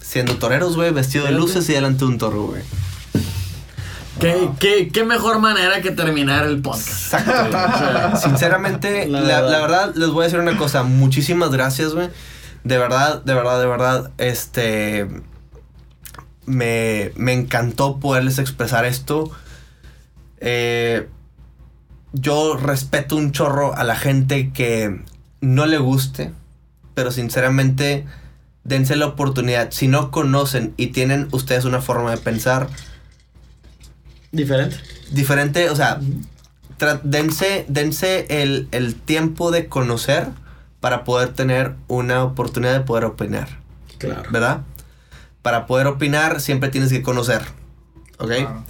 Siendo toreros, güey, vestido de luces y delante de un toro, güey. ¿Qué, qué, qué mejor manera que terminar el podcast. Exacto. güey. Sinceramente, La la, verdad. la verdad, les voy a decir una cosa. Muchísimas gracias, güey. De verdad, de verdad, de verdad. Este. Me, me encantó poderles expresar esto. Eh, yo respeto un chorro a la gente que no le guste. Pero sinceramente, dense la oportunidad. Si no conocen y tienen ustedes una forma de pensar Diferente. diferente, o sea, dense, dense el, el tiempo de conocer para poder tener una oportunidad de poder opinar, Claro. ¿verdad? Para poder opinar siempre tienes que conocer, ¿ok? Claro.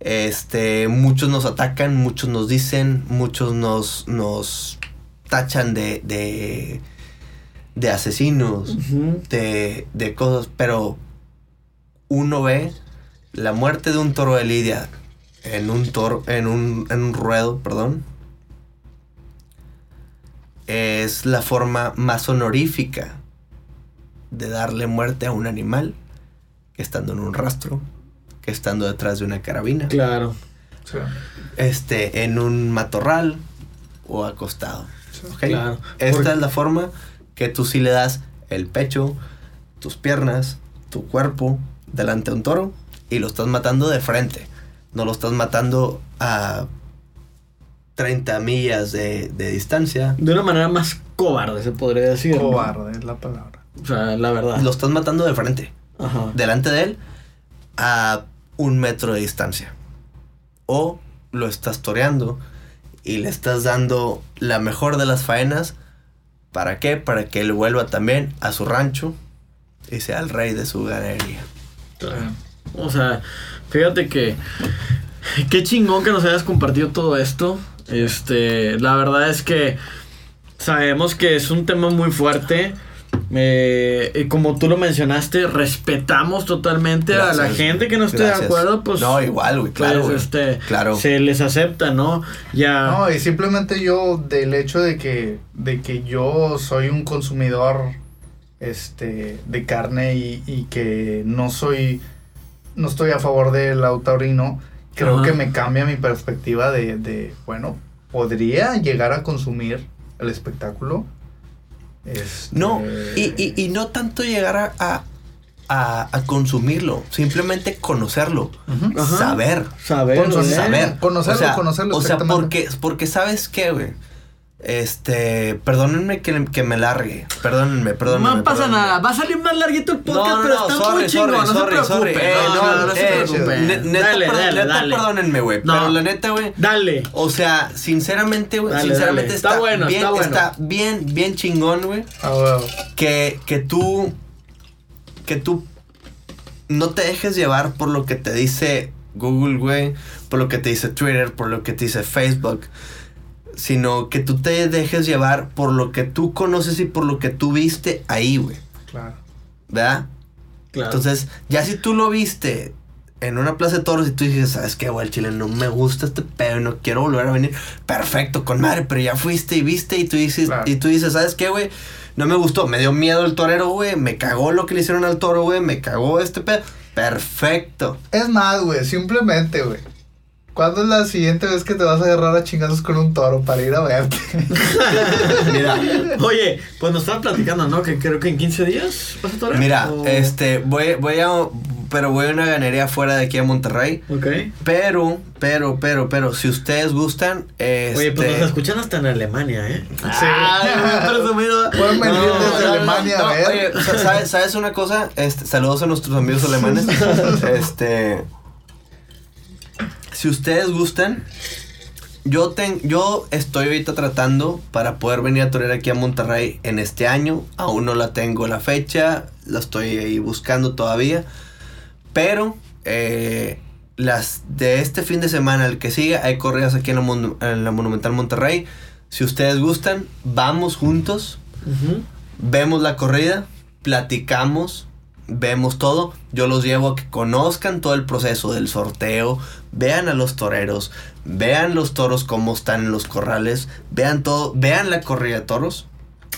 Este, muchos nos atacan, muchos nos dicen, muchos nos, nos tachan de, de, de asesinos, de, de cosas, pero uno ve la muerte de un toro de lidia en un toro, en un, en un ruedo, perdón, es la forma más honorífica de darle muerte a un animal que estando en un rastro, que estando detrás de una carabina, Claro. Sí. este, en un matorral o acostado. ¿ok? Claro. Esta Porque- es la forma que tú sí le das el pecho, tus piernas, tu cuerpo delante de un toro y lo estás matando de frente. No lo estás matando a 30 millas de, de distancia. De una manera más cobarde, se podría decir. ¿no? Cobarde es la palabra. O sea, la verdad. Lo estás matando de frente. Ajá. delante de él a un metro de distancia. O lo estás toreando y le estás dando la mejor de las faenas. ¿Para qué? Para que él vuelva también a su rancho y sea el rey de su ganadería. Claro. O sea, fíjate que qué chingón que nos hayas compartido todo esto. Este, la verdad es que sabemos que es un tema muy fuerte. Eh, y como tú lo mencionaste, respetamos totalmente a la gente que no esté de acuerdo, pues No, igual, güey, claro, pues, este, Claro. se les acepta, ¿no? Ya. No, y simplemente yo, del hecho de que, de que yo soy un consumidor este, de carne y, y que no soy, no estoy a favor del autorino, creo Ajá. que me cambia mi perspectiva de, de, bueno, podría llegar a consumir el espectáculo. Este, No, y, y- y no tanto llegar a, a, a- a consumirlo, simplemente conocerlo. Ajá. saber. Saber, Con- ¿eh? saber. conocerlo, conocerlo O sea, exactamente. porque, porque sabes qué, güey. Este, perdónenme que, que me largue. Perdónenme, perdónenme. No pasa perdónenme. nada, va a salir más larguito el podcast, No, no, pero no, está sorry, muy chingón, sorry, no se sorry, preocupen. sorry. Eh, no, no, no, no se eh, preocupen. ne- neta, dale, perdón- dale, neta, dale. perdónenme, güey. No. Pero la neta, güey. Dale. O sea, sinceramente, güey. Sinceramente dale. está, Está bueno, bien, está bueno. está bien, bien chingón, güey. Ah, huevo. Que, que tú. Que tú no te dejes llevar por lo que te dice Google, güey. Por lo que te dice Twitter, por lo que te dice Facebook. Sino que tú te dejes llevar por lo que tú conoces y por lo que tú viste ahí, güey. claro. ¿Verdad? Claro. Entonces, ya si tú lo viste en una plaza de toros y tú dices, ¿sabes qué, güey? El chile no me gusta este pedo y no quiero volver a venir. Perfecto, con madre, pero ya fuiste y viste y tú dices, Claro. y tú dices, ¿sabes qué, güey? No me gustó, me dio miedo el torero, güey. Me cagó lo que le hicieron al toro, güey. Me cagó este pedo. Perfecto. Es más, güey, simplemente, güey. ¿Cuándo es la siguiente vez que te vas a agarrar a chingazos con un toro para ir a verte? Mira, Oye, pues nos estaban platicando, ¿no? Que creo que en 15 días vas a torear. mira, ¿O- este, voy, voy a, pero voy a una ganería fuera de aquí a Monterrey. Ok. Pero, pero, pero, pero, si ustedes gustan, este... Oye, pues nos escuchan hasta en Alemania, ¿eh? Sí. Ay, muy presumido. Pueden venir desde Alemania a ver. Oye, sa- ¿sabes, ¿sabes una cosa? Este, saludos a nuestros amigos alemanes. Este. Si ustedes gustan, yo, ten, yo estoy ahorita tratando para poder venir a torear aquí a Monterrey en este año. Aún no la tengo la fecha, la estoy ahí buscando todavía. Pero eh, las de este fin de semana, el que sigue, hay corridas aquí en la, Mon- en la Monumental Monterrey. Si ustedes gustan, vamos juntos vemos la corrida, platicamos, vemos todo. Yo los llevo a que conozcan todo el proceso del sorteo, vean a los toreros, vean los toros cómo están en los corrales, vean todo, vean la corrida de toros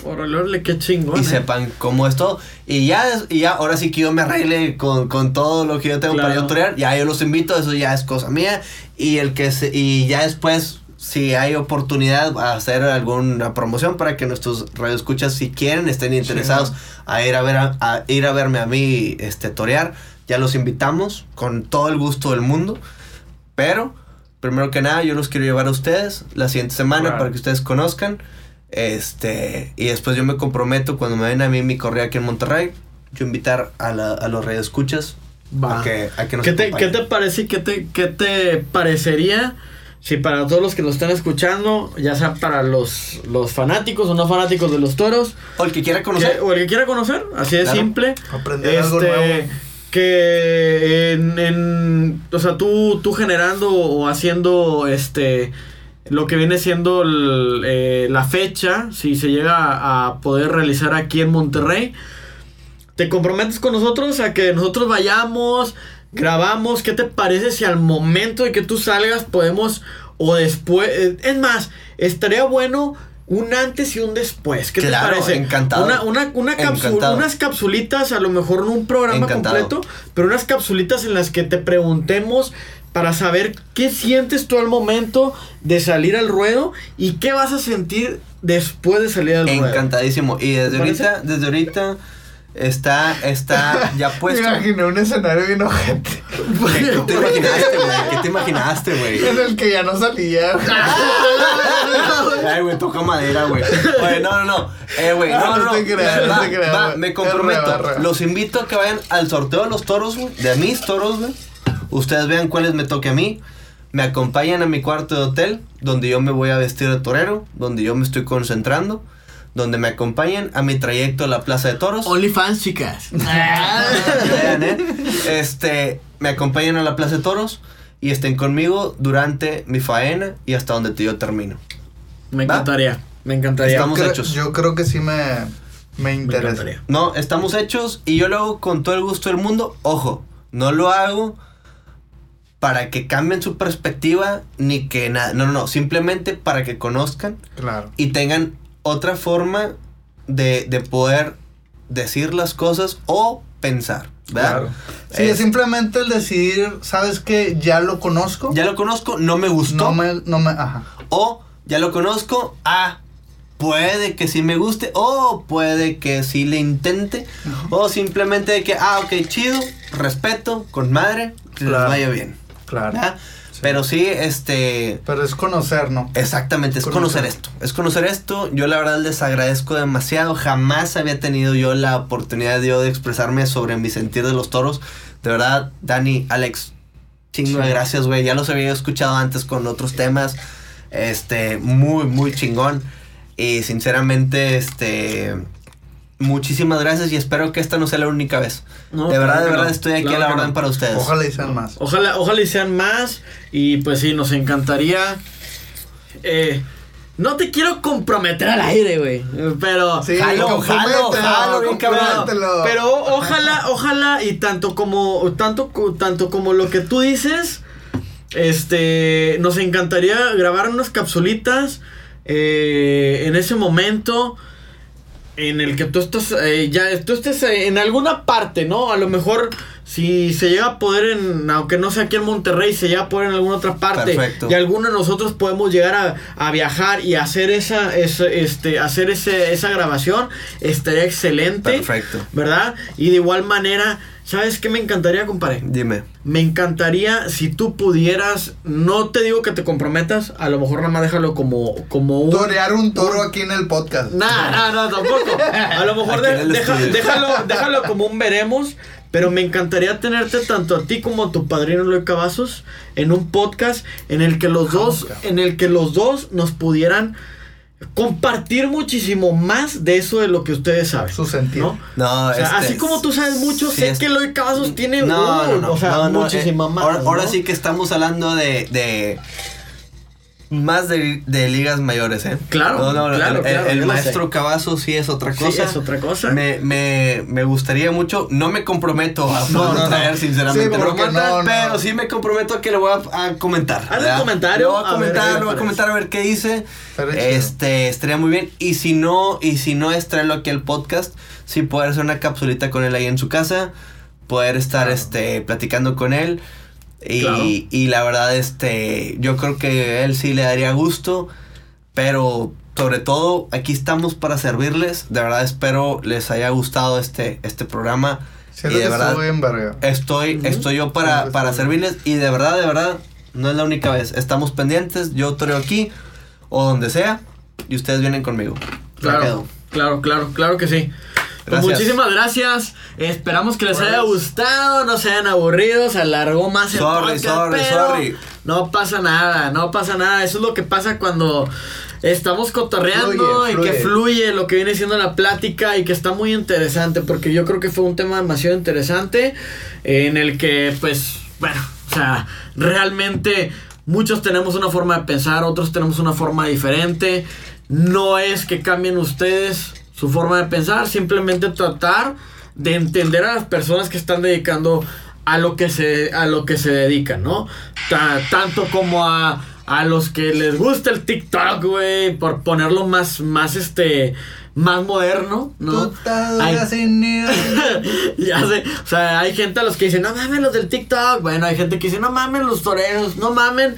órale, qué chingón. y ¿eh? sepan cómo es todo. Y ya, y ya, ahora sí que yo me arregle con, con todo lo que yo tengo para Claro. yo torear, ya yo los invito, eso ya es cosa mía. Y el que se, y ya después, si hay oportunidad, a hacer alguna promoción para que nuestros radioescuchas, si quieren, estén interesados a ir a ver a, a ir a verme a mí este torear, ya los invitamos con todo el gusto del mundo. Pero, primero que nada, yo los quiero llevar a ustedes la siguiente semana Claro. para que ustedes conozcan. Este, y después yo me comprometo cuando me ven a mí mi corrida aquí en Monterrey, yo invitar a, la, a los radioescuchas Va. a que, a que nos ¿Qué te, ¿Qué te parece qué te, qué te parecería si para todos los que lo están escuchando, ya sea para los, los fanáticos o no fanáticos de los toros, O el que quiera conocer. que- o el que quiera conocer, así de Claro. simple, Aprender algo este, nuevo. Que en, en- o sea, tú, tú generando o haciendo este lo que viene siendo eh, la fecha, si se llega a poder realizar aquí en Monterrey, te comprometes con nosotros a que nosotros vayamos, grabamos, ¿qué te parece si al momento de que tú salgas podemos o después, eh, es más, estaría bueno un antes y un después, ¿qué Claro, te parece? encantado. Una, una, una Encantado. unas capsulitas, a lo mejor no un programa Encantado. completo, pero unas capsulitas en las que te preguntemos para saber qué sientes tú al momento de salir al ruedo y qué vas a sentir después de salir al ruedo. Encantadísimo. Y desde ahorita, desde ahorita está, está ya puesto. Me imaginé un escenario bien ojete. ¿Qué, qué te imaginaste, güey? ¿Qué te imaginaste, güey? En el que ya no salía. Ay, güey, toca madera, güey. Oye, no, no, no. Eh, güey, no, no, No no. te creas, no Va, te creas, va, güey. me comprometo. Los invito a que vayan al sorteo de los toros, güey. De mis toros, güey. Ustedes vean cuáles me toque a mí. Me acompañan a mi cuarto de hotel, donde yo me voy a vestir de torero, donde yo me estoy concentrando, donde me acompañan a mi trayecto a la Plaza de Toros. OnlyFans, chicas. Vean, ¿eh? Este, me acompañan a la Plaza de Toros y estén conmigo durante mi faena y hasta donde yo termino. Me ¿Va? encantaría. Me encantaría. Estamos Creo- hechos. Yo creo que sí me, me Me interesa. encantaría. No, estamos hechos y yo lo hago con todo el gusto del mundo. Ojo, no lo hago para que cambien su perspectiva ni que nada. No, no, no. Simplemente para que conozcan Claro. y tengan otra forma de, de poder decir las cosas o pensar. ¿Verdad? Claro. Sí, Es- es simplemente el decidir, ¿sabes qué? Ya lo conozco. ya lo conozco, no me gustó. No me, no me, ajá. O ya lo conozco, ah, puede que sí me guste, o puede que sí le intente, o simplemente de que, ah, ok, chido, respeto, con madre, que les Claro. vaya bien. Claro. ¿verdad? Pero sí, este, Pero es conocer, ¿no? exactamente, es Conocer. conocer esto, es conocer esto. Yo la verdad les agradezco demasiado, jamás había tenido yo la oportunidad de, yo de expresarme sobre mi sentir de los toros. De verdad, Dani, Alex, chingo de Sí. gracias, güey. Ya los había escuchado antes con otros temas. Este, muy, muy chingón. Y sinceramente, este, muchísimas gracias y espero que esta no sea la única vez. No, de verdad, claro de verdad no. estoy aquí Claro a la orden no. para ustedes. Ojalá y sean más. Ojalá, ojalá y sean más. Y pues sí, nos encantaría. Eh, no te quiero comprometer al aire, güey. Pero. Sí, Jalo, jalo, compromételo, jalo, bien cabrón. compromételo. Pero ojalá, ojalá, y tanto como, tanto, tanto como lo que tú dices, este, nos encantaría grabar unas capsulitas eh, en ese momento en el que tú estás, eh, ya, tú estés eh, en alguna parte, ¿no? A lo mejor si se llega a poder en, aunque no sea aquí en Monterrey, se llega a poder en alguna otra parte. Perfecto. Y alguno de nosotros podemos llegar a, a viajar y hacer esa, esa, este, hacer ese, esa grabación, estaría excelente. Perfecto. ¿Verdad? Y de igual manera, ¿sabes qué me encantaría, compadre? Dime. Me encantaría si tú pudieras, no te digo que te comprometas, a lo mejor nada más déjalo como, como un... Torear un toro aquí en el podcast. Nah, nah, no, tampoco. A lo mejor de- deja- déjalo, déjalo como un veremos. Pero me encantaría tenerte tanto a ti como a tu padrino Luis Cavazos en un podcast en el que los dos, en el que los dos nos pudieran compartir muchísimo más de eso de lo que ustedes saben. Su sentido. ¿no? No, O sea, este, así como tú sabes mucho, sí sé es- que Eloy Cavazos tiene No, uh, no, no, o sea, no, no, muchísima eh, más. Ahora, sí que estamos hablando de, de más de, de ligas mayores, ¿eh? Claro, No, no, claro, el, claro, lo maestro. Cavazo sí es otra Sí, cosa. es otra cosa. Me, me, me gustaría mucho, no me comprometo a No, no, no. traer, sinceramente, Sí, pero sí me comprometo a que le voy a, a comentar. Haz un comentario, Le voy a comentar, le voy a comentar a ver qué dice. Este, estaría muy bien. Y si no, y si no es traerlo aquí al podcast, sí poder hacer una capsulita con él ahí en su casa, poder estar Claro. este platicando con él. Y, Claro. y la verdad, este, yo creo que él sí le daría gusto. Pero sobre todo, aquí estamos para servirles. De verdad espero les haya gustado este, este programa. Y de verdad, estoy, estoy yo para, sí, para servirles. Y de verdad, de verdad, no es la única vez. Estamos pendientes. Yo toreo aquí o donde sea. Y ustedes vienen conmigo. Claro, claro, claro, claro que sí. Pues Gracias. muchísimas gracias. Esperamos que les Pues- haya gustado, no se hayan aburrido, se alargó más el Sorry, podcast, sorry, pero sorry. No pasa nada, no pasa nada. Eso es lo que pasa cuando estamos cotorreando Fluye, y fluye. que fluye lo que viene siendo la plática y que está muy interesante porque yo creo que fue un tema demasiado interesante en el que pues bueno, o sea, realmente muchos tenemos una forma de pensar, otros tenemos una forma diferente. No es que cambien ustedes su forma de pensar, simplemente tratar de entender a las personas que están dedicando a lo que se a lo que se dedican, ¿no? Ta- tanto como a a los que les gusta el TikTok, güey, por ponerlo más más este más moderno, ¿no? Hay- ya sé, o sea, hay gente a los que dicen, no mames los del TikTok. Bueno, hay gente que dice, no mames los toreros, no mamen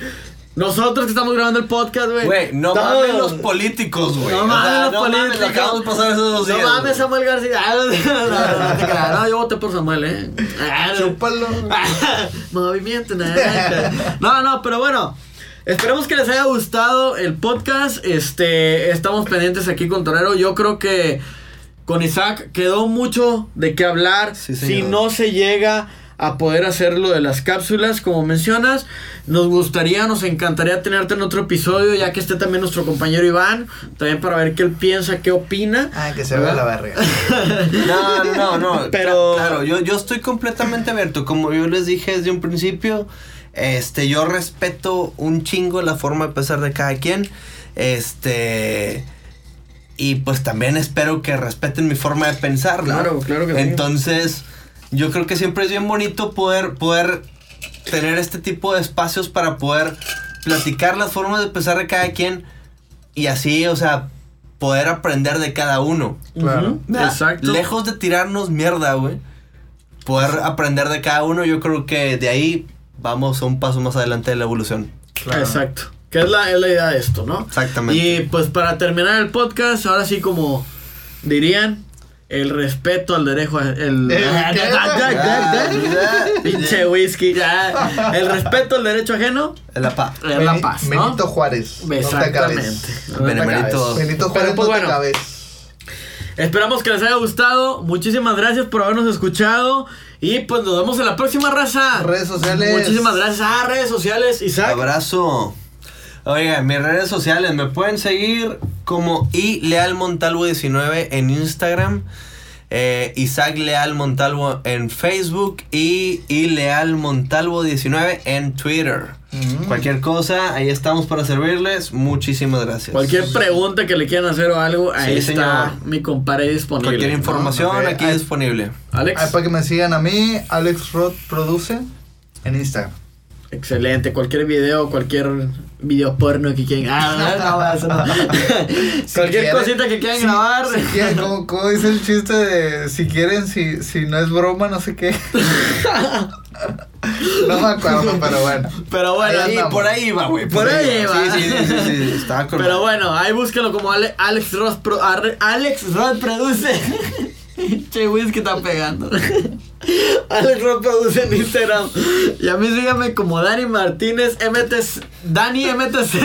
nosotros que estamos grabando el podcast, güey. Güey, no mames los políticos, güey. No mames los no mames, políticos. acabamos de pasar esos dos No días, mames güey. Samuel García. Ah, No, no, no, no. No, yo voté por Samuel, eh. Ah, Chúpalo. Movimiento naranja. No, no, pero bueno. Esperemos que les haya gustado el podcast. Este, estamos pendientes aquí con Torero. Yo creo que con Isaac quedó mucho de qué hablar. Sí, si no se llega a poder hacer lo de las cápsulas, como mencionas, nos gustaría, nos encantaría tenerte en otro episodio, ya que esté también nuestro compañero Iván, también para ver qué él piensa, qué opina. Ay, que se vea la verga. No, no, no. Pero- Cla- Claro, yo, yo estoy completamente abierto. Como yo les dije desde un principio, este, yo respeto un chingo la forma de pensar de cada quien. Este. Y pues también espero que respeten mi forma de pensar, ¿no? Claro, claro que sí. Entonces, yo creo que siempre es bien bonito poder, poder tener este tipo de espacios para poder platicar las formas de pensar de cada quien y así, o sea, poder aprender de cada uno. Claro. Exacto. Lejos de tirarnos mierda, güey. Poder aprender de cada uno, yo creo que de ahí vamos a un paso más adelante de la evolución. Claro. Exacto. Que es la, es la idea de esto, ¿no? Exactamente. Y pues para terminar el podcast, ahora sí como dirían, el respeto al derecho a- el, pinche whisky, ya. El respeto al derecho ajeno La pa. es la paz, ¿no? Benito Juárez. Exactamente. No te acabes. Benito Pero, Juárez, pues, no te bueno, acabes. Esperamos que les haya gustado. Muchísimas gracias por habernos escuchado. Y pues nos vemos en la próxima raza. Redes sociales. Muchísimas gracias. Ah, redes sociales, Isaac. Abrazo. Oiga, mis redes sociales me pueden seguir como I Leal Montalvo 19 en Instagram, eh, Isaac Leal Montalvo en Facebook y I Leal Montalvo 19 en Twitter. Mm. Cualquier cosa, ahí estamos para servirles. Muchísimas gracias. Cualquier pregunta que le quieran hacer o algo, ahí Sí, está señor. mi compadre disponible. Cualquier ¿no? información aquí disponible. Alex. Ahí para que me sigan a mí, Alex Rod Produce en Instagram. Excelente. Cualquier video, cualquier video porno que quieran. Ah, no, no, eso no. Si cualquier quieren- cosita que quieran si- grabar. Si quieren, como, como dice el chiste de si quieren, si, si no es broma, no sé qué. no me acuerdo, pero bueno. Pero bueno, Ahí Y por ahí va, güey. Por ahí va. Sí, sí, sí, sí, sí, estaba con Pero bueno, ahí búsquelo como Ale- Alex Ross Pro- Alex Ross produce. che whisky está pegando. Alex produce en Instagram. Y a mí síganme como Dani Martínez MTZ, Dani MTZ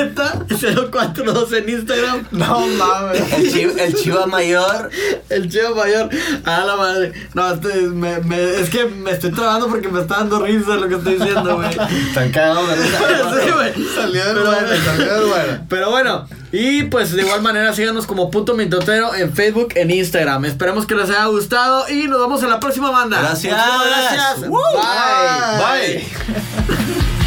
042 en Instagram. No mames. El, chi- el chiva mayor. El chivo mayor. A la madre. No, este, me- me- es que me estoy trabando porque me está dando risa lo que estoy diciendo, güey. Tan cagado de risa. Sí, güey. Salió del Pero- bueno, salió del bueno. Pero bueno, y pues de igual manera síganos como punto mintotero en Facebook, en Instagram. Esperemos que les haya gustado y nos vemos en la próxima banda. Gracias. Muchísimas gracias. Woo. Bye. Bye.